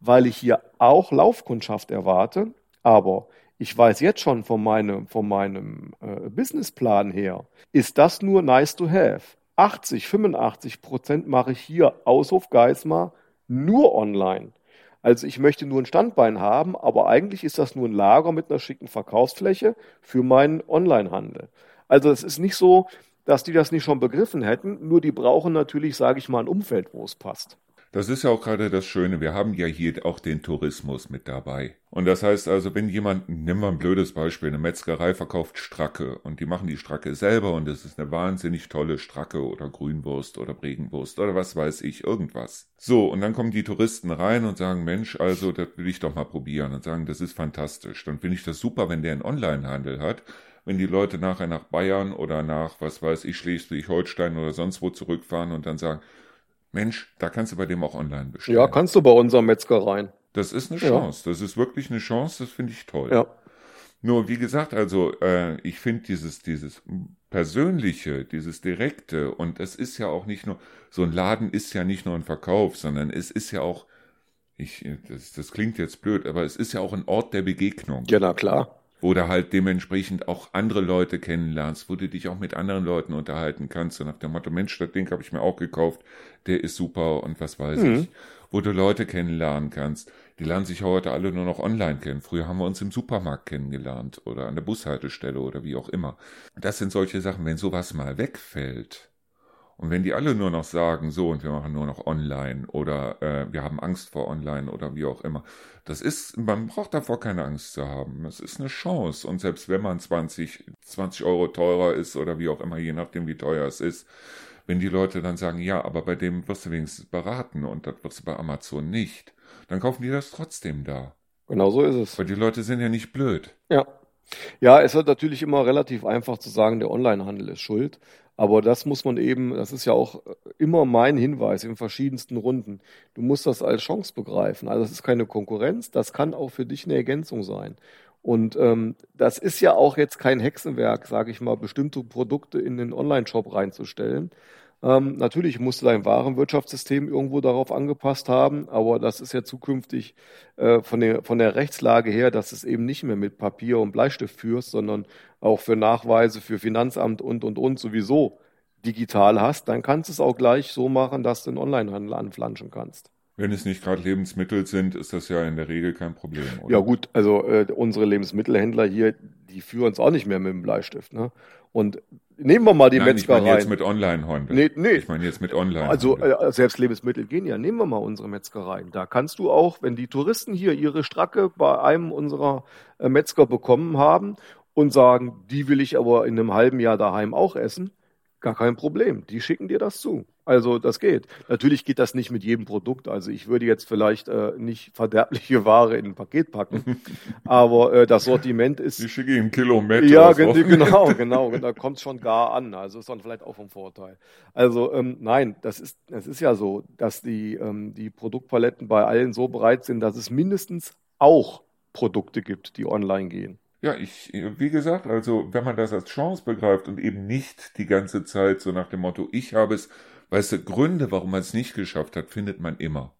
weil ich hier auch Laufkundschaft erwarte. Aber ich weiß jetzt schon von meinem, von meinem äh, Businessplan her, ist das nur nice to have. 80, 85 Prozent mache ich hier Aushof Geismar nur online. Also ich möchte nur ein Standbein haben, aber eigentlich ist das nur ein Lager mit einer schicken Verkaufsfläche für meinen Onlinehandel. Also es ist nicht so, dass die das nicht schon begriffen hätten, nur die brauchen natürlich, sage ich mal, ein Umfeld, wo es passt. Das ist ja auch gerade das Schöne. Wir haben ja hier auch den Tourismus mit dabei. Und das heißt also, wenn jemand, nimm mal ein blödes Beispiel, eine Metzgerei verkauft Stracke und die machen die Stracke selber und es ist eine wahnsinnig tolle Stracke oder Grünwurst oder Bregenwurst oder was weiß ich, irgendwas. So, und dann kommen die Touristen rein und sagen, Mensch, also, das will ich doch mal probieren und sagen, das ist fantastisch. Dann finde ich das super, wenn der einen Onlinehandel hat wenn die Leute nachher nach Bayern oder nach, was weiß ich, Schleswig-Holstein oder sonst wo zurückfahren und dann sagen, Mensch, da kannst du bei dem auch online bestellen. Ja, kannst du bei unserer Metzgereien. Das ist eine Chance. Ja. Das ist wirklich eine Chance. Das finde ich toll. Ja. Nur, wie gesagt, also äh, ich finde dieses, dieses Persönliche, dieses Direkte, und es ist ja auch nicht nur, so ein Laden ist ja nicht nur ein Verkauf, sondern es ist ja auch, ich, das, das klingt jetzt blöd, aber es ist ja auch ein Ort der Begegnung. Ja, na klar wo du halt dementsprechend auch andere Leute kennenlernst, wo du dich auch mit anderen Leuten unterhalten kannst. Und nach dem Motto, Mensch, das Ding habe ich mir auch gekauft, der ist super und was weiß mhm. ich. Wo du Leute kennenlernen kannst. Die lernen sich heute alle nur noch online kennen. Früher haben wir uns im Supermarkt kennengelernt oder an der Bushaltestelle oder wie auch immer. Das sind solche Sachen, wenn sowas mal wegfällt, und wenn die alle nur noch sagen, so und wir machen nur noch online oder äh, wir haben Angst vor online oder wie auch immer, das ist, man braucht davor keine Angst zu haben. Es ist eine Chance. Und selbst wenn man 20, 20 Euro teurer ist oder wie auch immer, je nachdem wie teuer es ist, wenn die Leute dann sagen, ja, aber bei dem wirst du wenigstens beraten und das wirst du bei Amazon nicht, dann kaufen die das trotzdem da. Genau so ist es. Weil die Leute sind ja nicht blöd. Ja. Ja, es wird natürlich immer relativ einfach zu sagen, der Onlinehandel ist schuld. Aber das muss man eben, das ist ja auch immer mein Hinweis in verschiedensten Runden. Du musst das als Chance begreifen. Also es ist keine Konkurrenz, das kann auch für dich eine Ergänzung sein. Und ähm, das ist ja auch jetzt kein Hexenwerk, sage ich mal, bestimmte Produkte in den Online-Shop reinzustellen, ähm, natürlich musst du dein Warenwirtschaftssystem irgendwo darauf angepasst haben, aber das ist ja zukünftig äh, von, der, von der Rechtslage her, dass es eben nicht mehr mit Papier und Bleistift führst, sondern auch für Nachweise, für Finanzamt und, und, und sowieso digital hast, dann kannst du es auch gleich so machen, dass du den Onlinehandel anflanschen kannst. Wenn es nicht gerade Lebensmittel sind, ist das ja in der Regel kein Problem. Oder? Ja gut, also äh, unsere Lebensmittelhändler hier, die führen es auch nicht mehr mit dem Bleistift. Ne? Und nehmen wir mal die Nein, Metzgereien. Ich meine jetzt mit Online-Handel. Nee, nee. Ich meine jetzt mit Online. Also äh, selbst Lebensmittel gehen ja. Nehmen wir mal unsere Metzgereien. Da kannst du auch, wenn die Touristen hier ihre Stracke bei einem unserer äh, Metzger bekommen haben und sagen, die will ich aber in einem halben Jahr daheim auch essen, gar kein Problem. Die schicken dir das zu. Also das geht. Natürlich geht das nicht mit jedem Produkt. Also ich würde jetzt vielleicht äh, nicht verderbliche Ware in ein Paket packen, aber äh, das Sortiment ist. Ich schicke Ihnen ein Kilo Met. Ja, genau, genau. Da kommt es schon gar an. Also ist dann vielleicht auch vom Vorteil. Also ähm, nein, das ist, es ist ja so, dass die, ähm, die Produktpaletten bei allen so bereit sind, dass es mindestens auch Produkte gibt, die online gehen. Ja, ich, wie gesagt, also wenn man das als Chance begreift und eben nicht die ganze Zeit so nach dem Motto, ich habe es Weißt du, Gründe, warum man es nicht geschafft hat, findet man immer.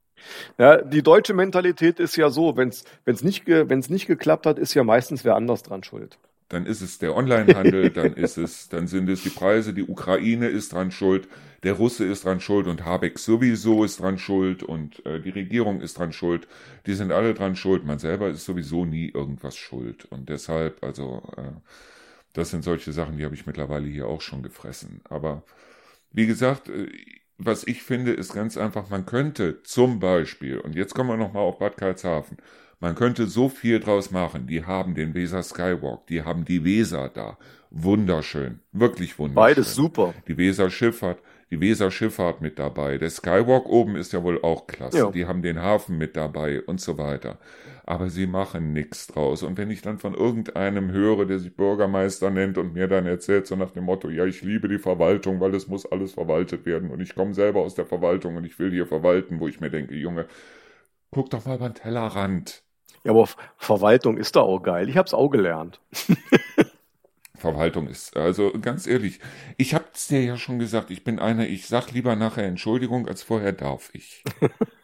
Ja, die deutsche Mentalität ist ja so, wenn es nicht, wenn's nicht geklappt hat, ist ja meistens wer anders dran schuld. Dann ist es der Onlinehandel, dann ist es, dann sind es die Preise, die Ukraine ist dran schuld, der Russe ist dran schuld und Habeck sowieso ist dran schuld und äh, die Regierung ist dran schuld. Die sind alle dran schuld. Man selber ist sowieso nie irgendwas schuld. Und deshalb, also, äh, das sind solche Sachen, die habe ich mittlerweile hier auch schon gefressen. Aber wie gesagt, äh, was ich finde, ist ganz einfach, man könnte zum Beispiel, und jetzt kommen wir nochmal auf Bad Karlshafen, man könnte so viel draus machen. Die haben den Weser Skywalk, die haben die Weser da. Wunderschön, wirklich wunderschön. Beides super. Die Weser Schifffahrt, die Weser Schifffahrt mit dabei. Der Skywalk oben ist ja wohl auch klasse. Ja. Die haben den Hafen mit dabei und so weiter. Aber sie machen nichts draus. Und wenn ich dann von irgendeinem höre, der sich Bürgermeister nennt und mir dann erzählt, so nach dem Motto, ja, ich liebe die Verwaltung, weil es muss alles verwaltet werden und ich komme selber aus der Verwaltung und ich will hier verwalten, wo ich mir denke, Junge, guck doch mal über den Tellerrand. Ja, aber Verwaltung ist da auch geil. Ich habe es auch gelernt. Verwaltung ist. Also ganz ehrlich, ich hab's dir ja schon gesagt, ich bin einer, ich sag lieber nachher Entschuldigung, als vorher darf ich.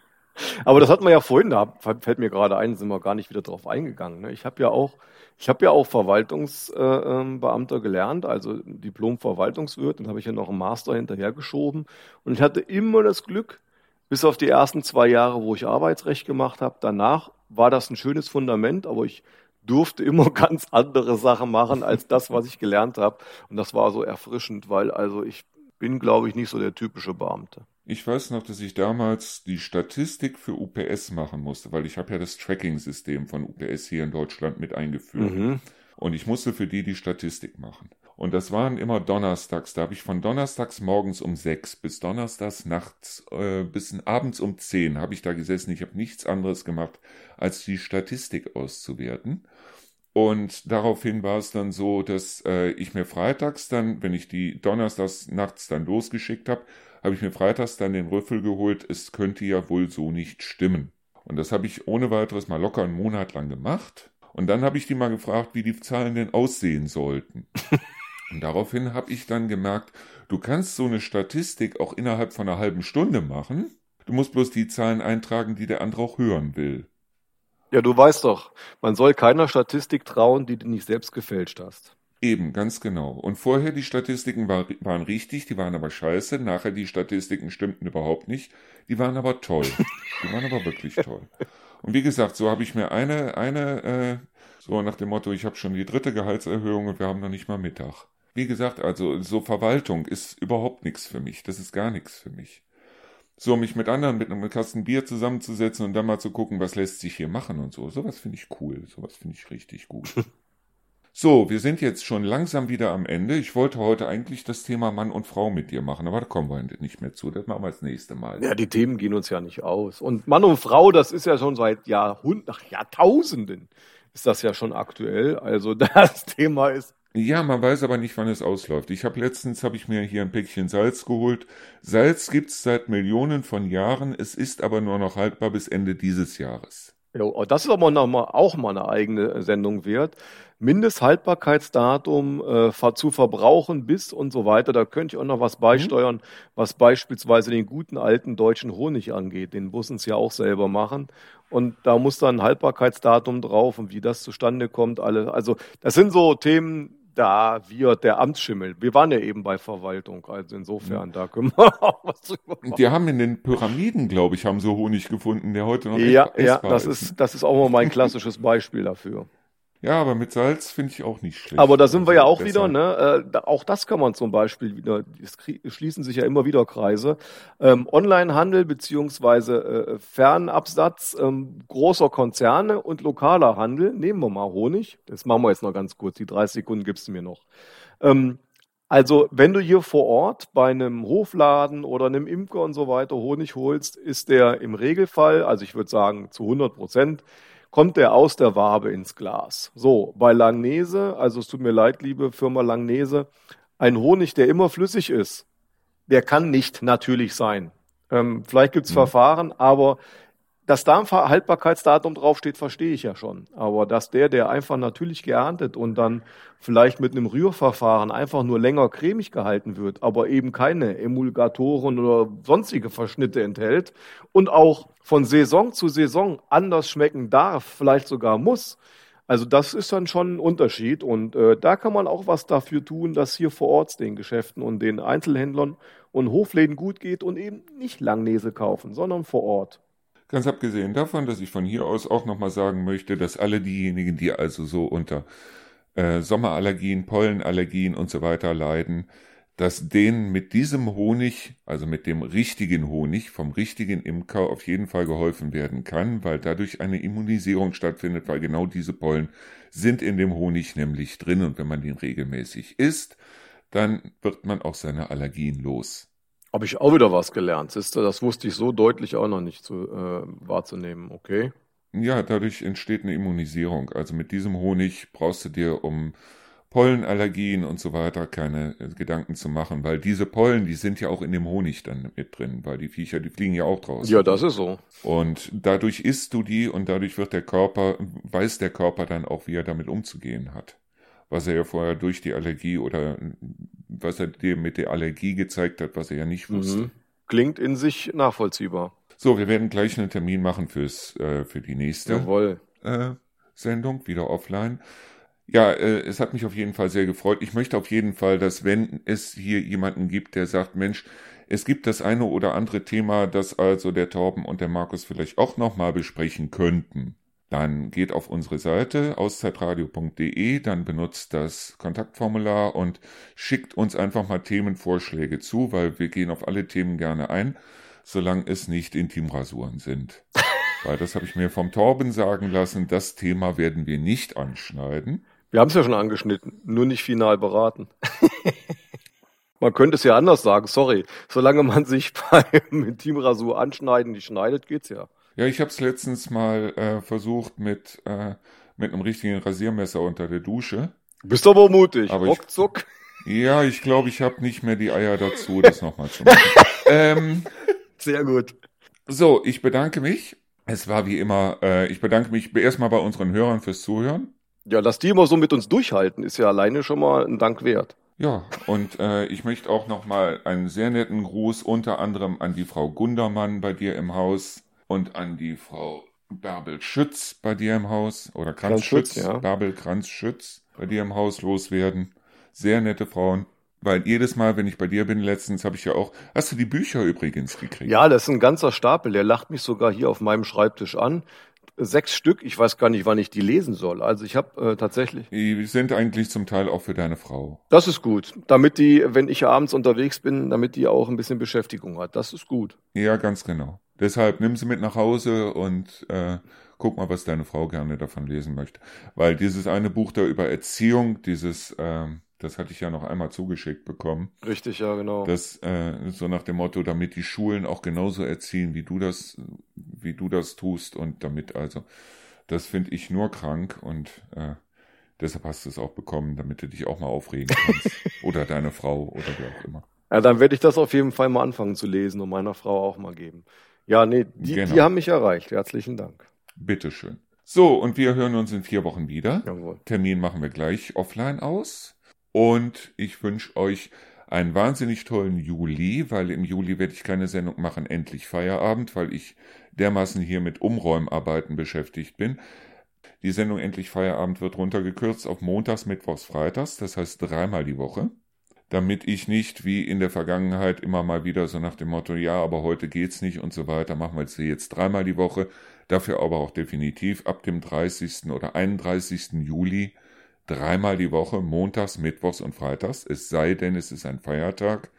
Aber das hatten wir ja vorhin, da fällt mir gerade ein, sind wir gar nicht wieder drauf eingegangen. Ne? Ich habe ja auch, ich habe ja auch Verwaltungsbeamter äh, gelernt, also Diplom-Verwaltungswirt, dann habe ich ja noch einen Master hinterhergeschoben und ich hatte immer das Glück, bis auf die ersten zwei Jahre, wo ich Arbeitsrecht gemacht habe, danach war das ein schönes Fundament, aber ich durfte immer ganz andere Sachen machen als das, was ich gelernt habe. Und das war so erfrischend, weil also ich bin, glaube ich, nicht so der typische Beamte. Ich weiß noch, dass ich damals die Statistik für UPS machen musste, weil ich habe ja das Tracking-System von UPS hier in Deutschland mit eingeführt. Mhm. Und ich musste für die die Statistik machen. Und das waren immer donnerstags. Da habe ich von donnerstags morgens um sechs bis donnerstags nachts äh, bis abends um zehn habe ich da gesessen. Ich habe nichts anderes gemacht, als die Statistik auszuwerten. Und daraufhin war es dann so, dass äh, ich mir freitags dann, wenn ich die donnerstags nachts dann losgeschickt habe, habe ich mir freitags dann den Rüffel geholt, es könnte ja wohl so nicht stimmen. Und das habe ich ohne weiteres mal locker einen Monat lang gemacht. Und dann habe ich die mal gefragt, wie die Zahlen denn aussehen sollten. Und daraufhin habe ich dann gemerkt, du kannst so eine Statistik auch innerhalb von einer halben Stunde machen. Du musst bloß die Zahlen eintragen, die der andere auch hören will. Ja, du weißt doch, man soll keiner Statistik trauen, die du nicht selbst gefälscht hast. Eben, ganz genau. Und vorher die Statistiken war, waren richtig, die waren aber scheiße. Nachher die Statistiken stimmten überhaupt nicht. Die waren aber toll. Die waren aber wirklich toll. Und wie gesagt, so habe ich mir eine, eine, äh, so nach dem Motto, ich habe schon die dritte Gehaltserhöhung und wir haben noch nicht mal Mittag. Wie gesagt, also so Verwaltung ist überhaupt nichts für mich. Das ist gar nichts für mich. So, mich mit anderen mit einem Kasten Bier zusammenzusetzen und dann mal zu gucken, was lässt sich hier machen und so. Sowas finde ich cool. Sowas finde ich richtig gut. So, wir sind jetzt schon langsam wieder am Ende. Ich wollte heute eigentlich das Thema Mann und Frau mit dir machen, aber da kommen wir nicht mehr zu. Das machen wir das nächste Mal. Ja, die Themen gehen uns ja nicht aus. Und Mann und Frau, das ist ja schon seit Jahrhunderten, ach, Jahrtausenden ist das ja schon aktuell. Also das Thema ist Ja, man weiß aber nicht, wann es ausläuft. Ich habe letztens habe ich mir hier ein Päckchen Salz geholt. Salz gibt's seit Millionen von Jahren. Es ist aber nur noch haltbar bis Ende dieses Jahres. Ja, das ist aber noch mal, auch mal eine eigene Sendung wert. Mindesthaltbarkeitsdatum äh, zu verbrauchen bis und so weiter. Da könnte ich auch noch was beisteuern, was beispielsweise den guten alten deutschen Honig angeht. Den müssen sie ja auch selber machen. Und da muss dann ein Haltbarkeitsdatum drauf und wie das zustande kommt. Alle, also das sind so Themen, da wir der Amtsschimmel. Wir waren ja eben bei Verwaltung, also insofern da können wir auch was drüber machen. Die haben in den Pyramiden, glaube ich, haben so Honig gefunden, der heute noch Ja, echt ja, essbar das ist, das ist auch mal mein klassisches Beispiel dafür. Ja, aber mit Salz finde ich auch nicht schlecht. Aber da sind wir ja auch Besser. wieder, ne? Äh, auch das kann man zum Beispiel wieder, es schließen sich ja immer wieder Kreise. Ähm, Onlinehandel beziehungsweise äh, Fernabsatz ähm, großer Konzerne und lokaler Handel. Nehmen wir mal Honig. Das machen wir jetzt noch ganz kurz. Die 30 Sekunden gibst du mir noch. Ähm, also, wenn du hier vor Ort bei einem Hofladen oder einem Imker und so weiter Honig holst, ist der im Regelfall, also ich würde sagen zu 100 Prozent, kommt der aus der Wabe ins Glas. So, bei Langnese, also es tut mir leid, liebe Firma Langnese, ein Honig, der immer flüssig ist, der kann nicht natürlich sein. Ähm, vielleicht gibt's Mhm. Verfahren, aber dass da ein Haltbarkeitsdatum draufsteht, verstehe ich ja schon. Aber dass der, der einfach natürlich geerntet und dann vielleicht mit einem Rührverfahren einfach nur länger cremig gehalten wird, aber eben keine Emulgatoren oder sonstige Verschnitte enthält und auch von Saison zu Saison anders schmecken darf, vielleicht sogar muss. Also das ist dann schon ein Unterschied und äh, da kann man auch was dafür tun, dass hier vor Ort den Geschäften und den Einzelhändlern und Hofläden gut geht und eben nicht Langnese kaufen, sondern vor Ort. Ganz abgesehen davon, dass ich von hier aus auch nochmal sagen möchte, dass alle diejenigen, die also so unter äh, Sommerallergien, Pollenallergien und so weiter leiden, dass denen mit diesem Honig, also mit dem richtigen Honig vom richtigen Imker auf jeden Fall geholfen werden kann, weil dadurch eine Immunisierung stattfindet, weil genau diese Pollen sind in dem Honig nämlich drin und wenn man den regelmäßig isst, dann wird man auch seine Allergien los. Habe ich auch wieder was gelernt. Siehst du, das wusste ich so deutlich auch noch nicht zu, äh, wahrzunehmen. Okay. Ja, dadurch entsteht eine Immunisierung. Also mit diesem Honig brauchst du dir um Pollenallergien und so weiter keine äh, Gedanken zu machen, weil diese Pollen, die sind ja auch in dem Honig dann mit drin, weil die Viecher, die fliegen ja auch draußen. Ja, das ist so. Und dadurch isst du die und dadurch wird der Körper, weiß der Körper dann auch, wie er damit umzugehen hat was er ja vorher durch die Allergie oder was er dir mit der Allergie gezeigt hat, was er ja nicht wusste. Mhm. Klingt in sich nachvollziehbar. So, wir werden gleich einen Termin machen fürs, äh, für die nächste. Äh, Sendung, wieder offline. Ja, äh, es hat mich auf jeden Fall sehr gefreut. Ich möchte auf jeden Fall, dass wenn es hier jemanden gibt, der sagt, Mensch, es gibt das eine oder andere Thema, das also der Torben und der Markus vielleicht auch nochmal besprechen könnten, dann geht auf unsere Seite auszeitradio.de, dann benutzt das Kontaktformular und schickt uns einfach mal Themenvorschläge zu, weil wir gehen auf alle Themen gerne ein, solange es nicht Intimrasuren sind. weil das habe ich mir vom Torben sagen lassen, das Thema werden wir nicht anschneiden. Wir haben es ja schon angeschnitten, nur nicht final beraten. man könnte es ja anders sagen, sorry. Solange man sich beim Intimrasur anschneiden nicht schneidet, geht's ja. Ja, ich habe es letztens mal äh, versucht mit, äh, mit einem richtigen Rasiermesser unter der Dusche. Bist aber mutig. Aber Ruckzuck. Ich, ja, ich glaube, ich habe nicht mehr die Eier dazu, das nochmal zu machen. ähm, Sehr gut. So, ich bedanke mich. Es war wie immer, äh, ich bedanke mich erstmal bei unseren Hörern fürs Zuhören. Ja, dass die immer so mit uns durchhalten, ist ja alleine schon mal ein Dank wert. Ja, und äh, ich möchte auch nochmal einen sehr netten Gruß unter anderem an die Frau Gundermann bei dir im Haus und an die Frau Bärbel Schütz bei dir im Haus oder Kranzschütz, Kranz ja. Bärbel Kranzschütz bei dir im Haus loswerden. Sehr nette Frauen. Weil jedes Mal, wenn ich bei dir bin, letztens habe ich ja auch. Hast du die Bücher übrigens gekriegt? Ja, das ist ein ganzer Stapel. Der lacht mich sogar hier auf meinem Schreibtisch an. Sechs Stück. Ich weiß gar nicht, wann ich die lesen soll. Also ich habe äh, tatsächlich. Die sind eigentlich zum Teil auch für deine Frau. Das ist gut. Damit die, wenn ich abends unterwegs bin, damit die auch ein bisschen Beschäftigung hat. Das ist gut. Ja, ganz genau. Deshalb nimm sie mit nach Hause und äh, guck mal, was deine Frau gerne davon lesen möchte. Weil dieses eine Buch da über Erziehung, dieses, äh, das hatte ich ja noch einmal zugeschickt bekommen. Richtig, ja, genau. Das äh, so nach dem Motto, damit die Schulen auch genauso erziehen, wie du das, wie du das tust und damit also, das finde ich nur krank und äh, deshalb hast du es auch bekommen, damit du dich auch mal aufregen kannst. oder deine Frau oder wer auch immer. Ja, dann werde ich das auf jeden Fall mal anfangen zu lesen und meiner Frau auch mal geben. Ja, nee, die, genau. die haben mich erreicht. Herzlichen Dank. Bitteschön. So, und wir hören uns in vier Wochen wieder. Jawohl. Termin machen wir gleich offline aus. Und ich wünsche euch einen wahnsinnig tollen Juli, weil im Juli werde ich keine Sendung machen, endlich Feierabend, weil ich dermaßen hier mit Umräumarbeiten beschäftigt bin. Die Sendung Endlich Feierabend wird runtergekürzt auf Montags, Mittwochs, Freitags, das heißt dreimal die Woche damit ich nicht wie in der Vergangenheit immer mal wieder so nach dem Motto, ja, aber heute geht's nicht und so weiter, machen wir es jetzt dreimal die Woche, dafür aber auch definitiv ab dem 30. oder 31. Juli dreimal die Woche, montags, mittwochs und freitags, es sei denn, es ist ein Feiertag.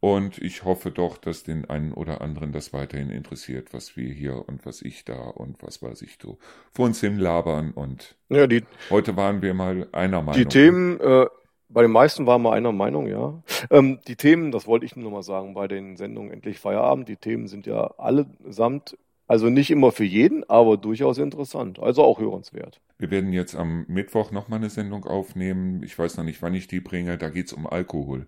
Und ich hoffe doch, dass den einen oder anderen das weiterhin interessiert, was wir hier und was ich da und was weiß ich so vor uns hin labern. Und ja, die, heute waren wir mal einer Meinung. Die Themen äh, bei den meisten waren wir einer Meinung, ja. Ähm, die Themen, das wollte ich nur mal sagen, bei den Sendungen Endlich Feierabend, die Themen sind ja allesamt, also nicht immer für jeden, aber durchaus interessant, also auch hörenswert. Wir werden jetzt am Mittwoch nochmal eine Sendung aufnehmen. Ich weiß noch nicht, wann ich die bringe. Da geht es um Alkohol.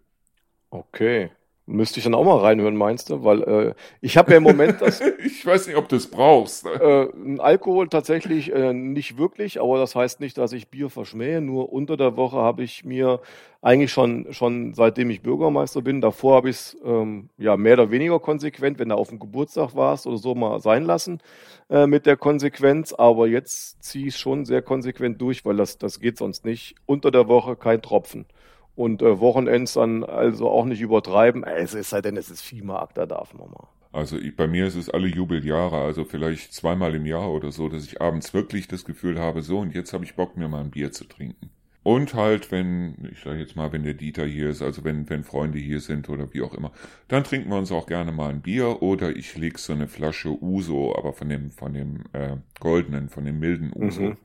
Okay. Müsste ich dann auch mal reinhören, meinst du? Weil äh, ich habe ja im Moment das. ich weiß nicht, ob du es brauchst. Äh, Alkohol tatsächlich äh, nicht wirklich, aber das heißt nicht, dass ich Bier verschmähe. Nur unter der Woche habe ich mir eigentlich schon, schon seitdem ich Bürgermeister bin, davor habe ich es ähm, ja mehr oder weniger konsequent, wenn du auf dem Geburtstag warst oder so mal sein lassen äh, mit der Konsequenz. Aber jetzt ziehe ich es schon sehr konsequent durch, weil das, das geht sonst nicht. Unter der Woche kein Tropfen und äh, Wochenends dann also auch nicht übertreiben. Es ist halt denn, es ist Viehmarkt, da darf man mal. Also ich, bei mir ist es alle Jubeljahre, also vielleicht zweimal im Jahr oder so, dass ich abends wirklich das Gefühl habe, so und jetzt habe ich Bock, mir mal ein Bier zu trinken. Und halt, wenn, ich sage jetzt mal, wenn der Dieter hier ist, also wenn, wenn Freunde hier sind oder wie auch immer, dann trinken wir uns auch gerne mal ein Bier oder ich leg so eine Flasche Uso, aber von dem, von dem äh, goldenen, von dem milden Uso, mhm.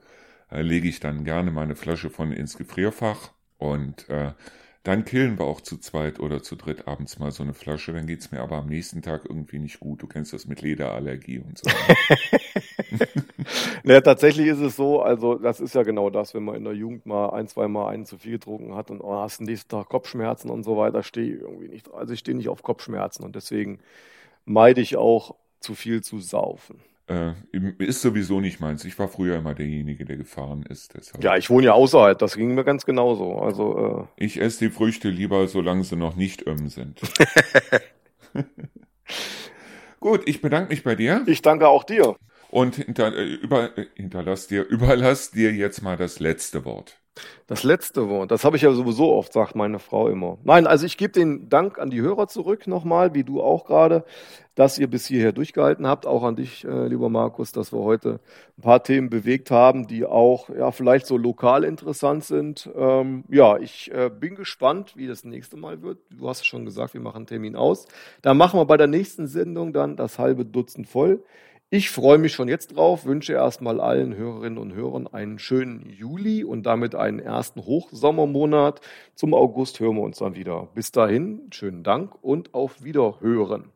äh, lege ich dann gerne mal eine Flasche von ins Gefrierfach und äh, Dann killen wir auch zu zweit oder zu dritt abends mal so eine Flasche. Dann geht's mir aber am nächsten Tag irgendwie nicht gut. Du kennst das mit Lederallergie und so. naja, tatsächlich ist es so, also das ist ja genau das, wenn man in der Jugend mal ein, zwei Mal einen zu viel getrunken hat und oh, hast nächsten Tag Kopfschmerzen und so weiter, stehe ich irgendwie nicht. Also ich stehe nicht auf Kopfschmerzen und deswegen meide ich auch zu viel zu saufen. Äh, ist sowieso nicht meins. Ich war früher immer derjenige, der gefahren ist. Deshalb. Ja, ich wohne ja außerhalb, das ging mir ganz genauso. Also, äh ich esse die Früchte lieber, solange sie noch nicht öm sind. Gut, ich bedanke mich bei dir. Ich danke auch dir. Und hinter, äh, über, äh, hinterlass dir, überlass dir jetzt mal das letzte Wort. Das letzte Wort, das habe ich ja sowieso oft, sagt meine Frau immer. Nein, also ich gebe den Dank an die Hörer zurück nochmal, wie du auch gerade, dass ihr bis hierher durchgehalten habt. Auch an dich, äh, lieber Markus, dass wir heute ein paar Themen bewegt haben, die auch ja vielleicht so lokal interessant sind. Ähm, ja, ich äh, bin gespannt, wie das nächste Mal wird. Du hast schon gesagt, wir machen einen Termin aus. Da machen wir bei der nächsten Sendung dann das halbe Dutzend voll. Ich freue mich schon jetzt drauf, wünsche erstmal allen Hörerinnen und Hörern einen schönen Juli und damit einen ersten Hochsommermonat. Zum August hören wir uns dann wieder. Bis dahin, schönen Dank und auf Wiederhören.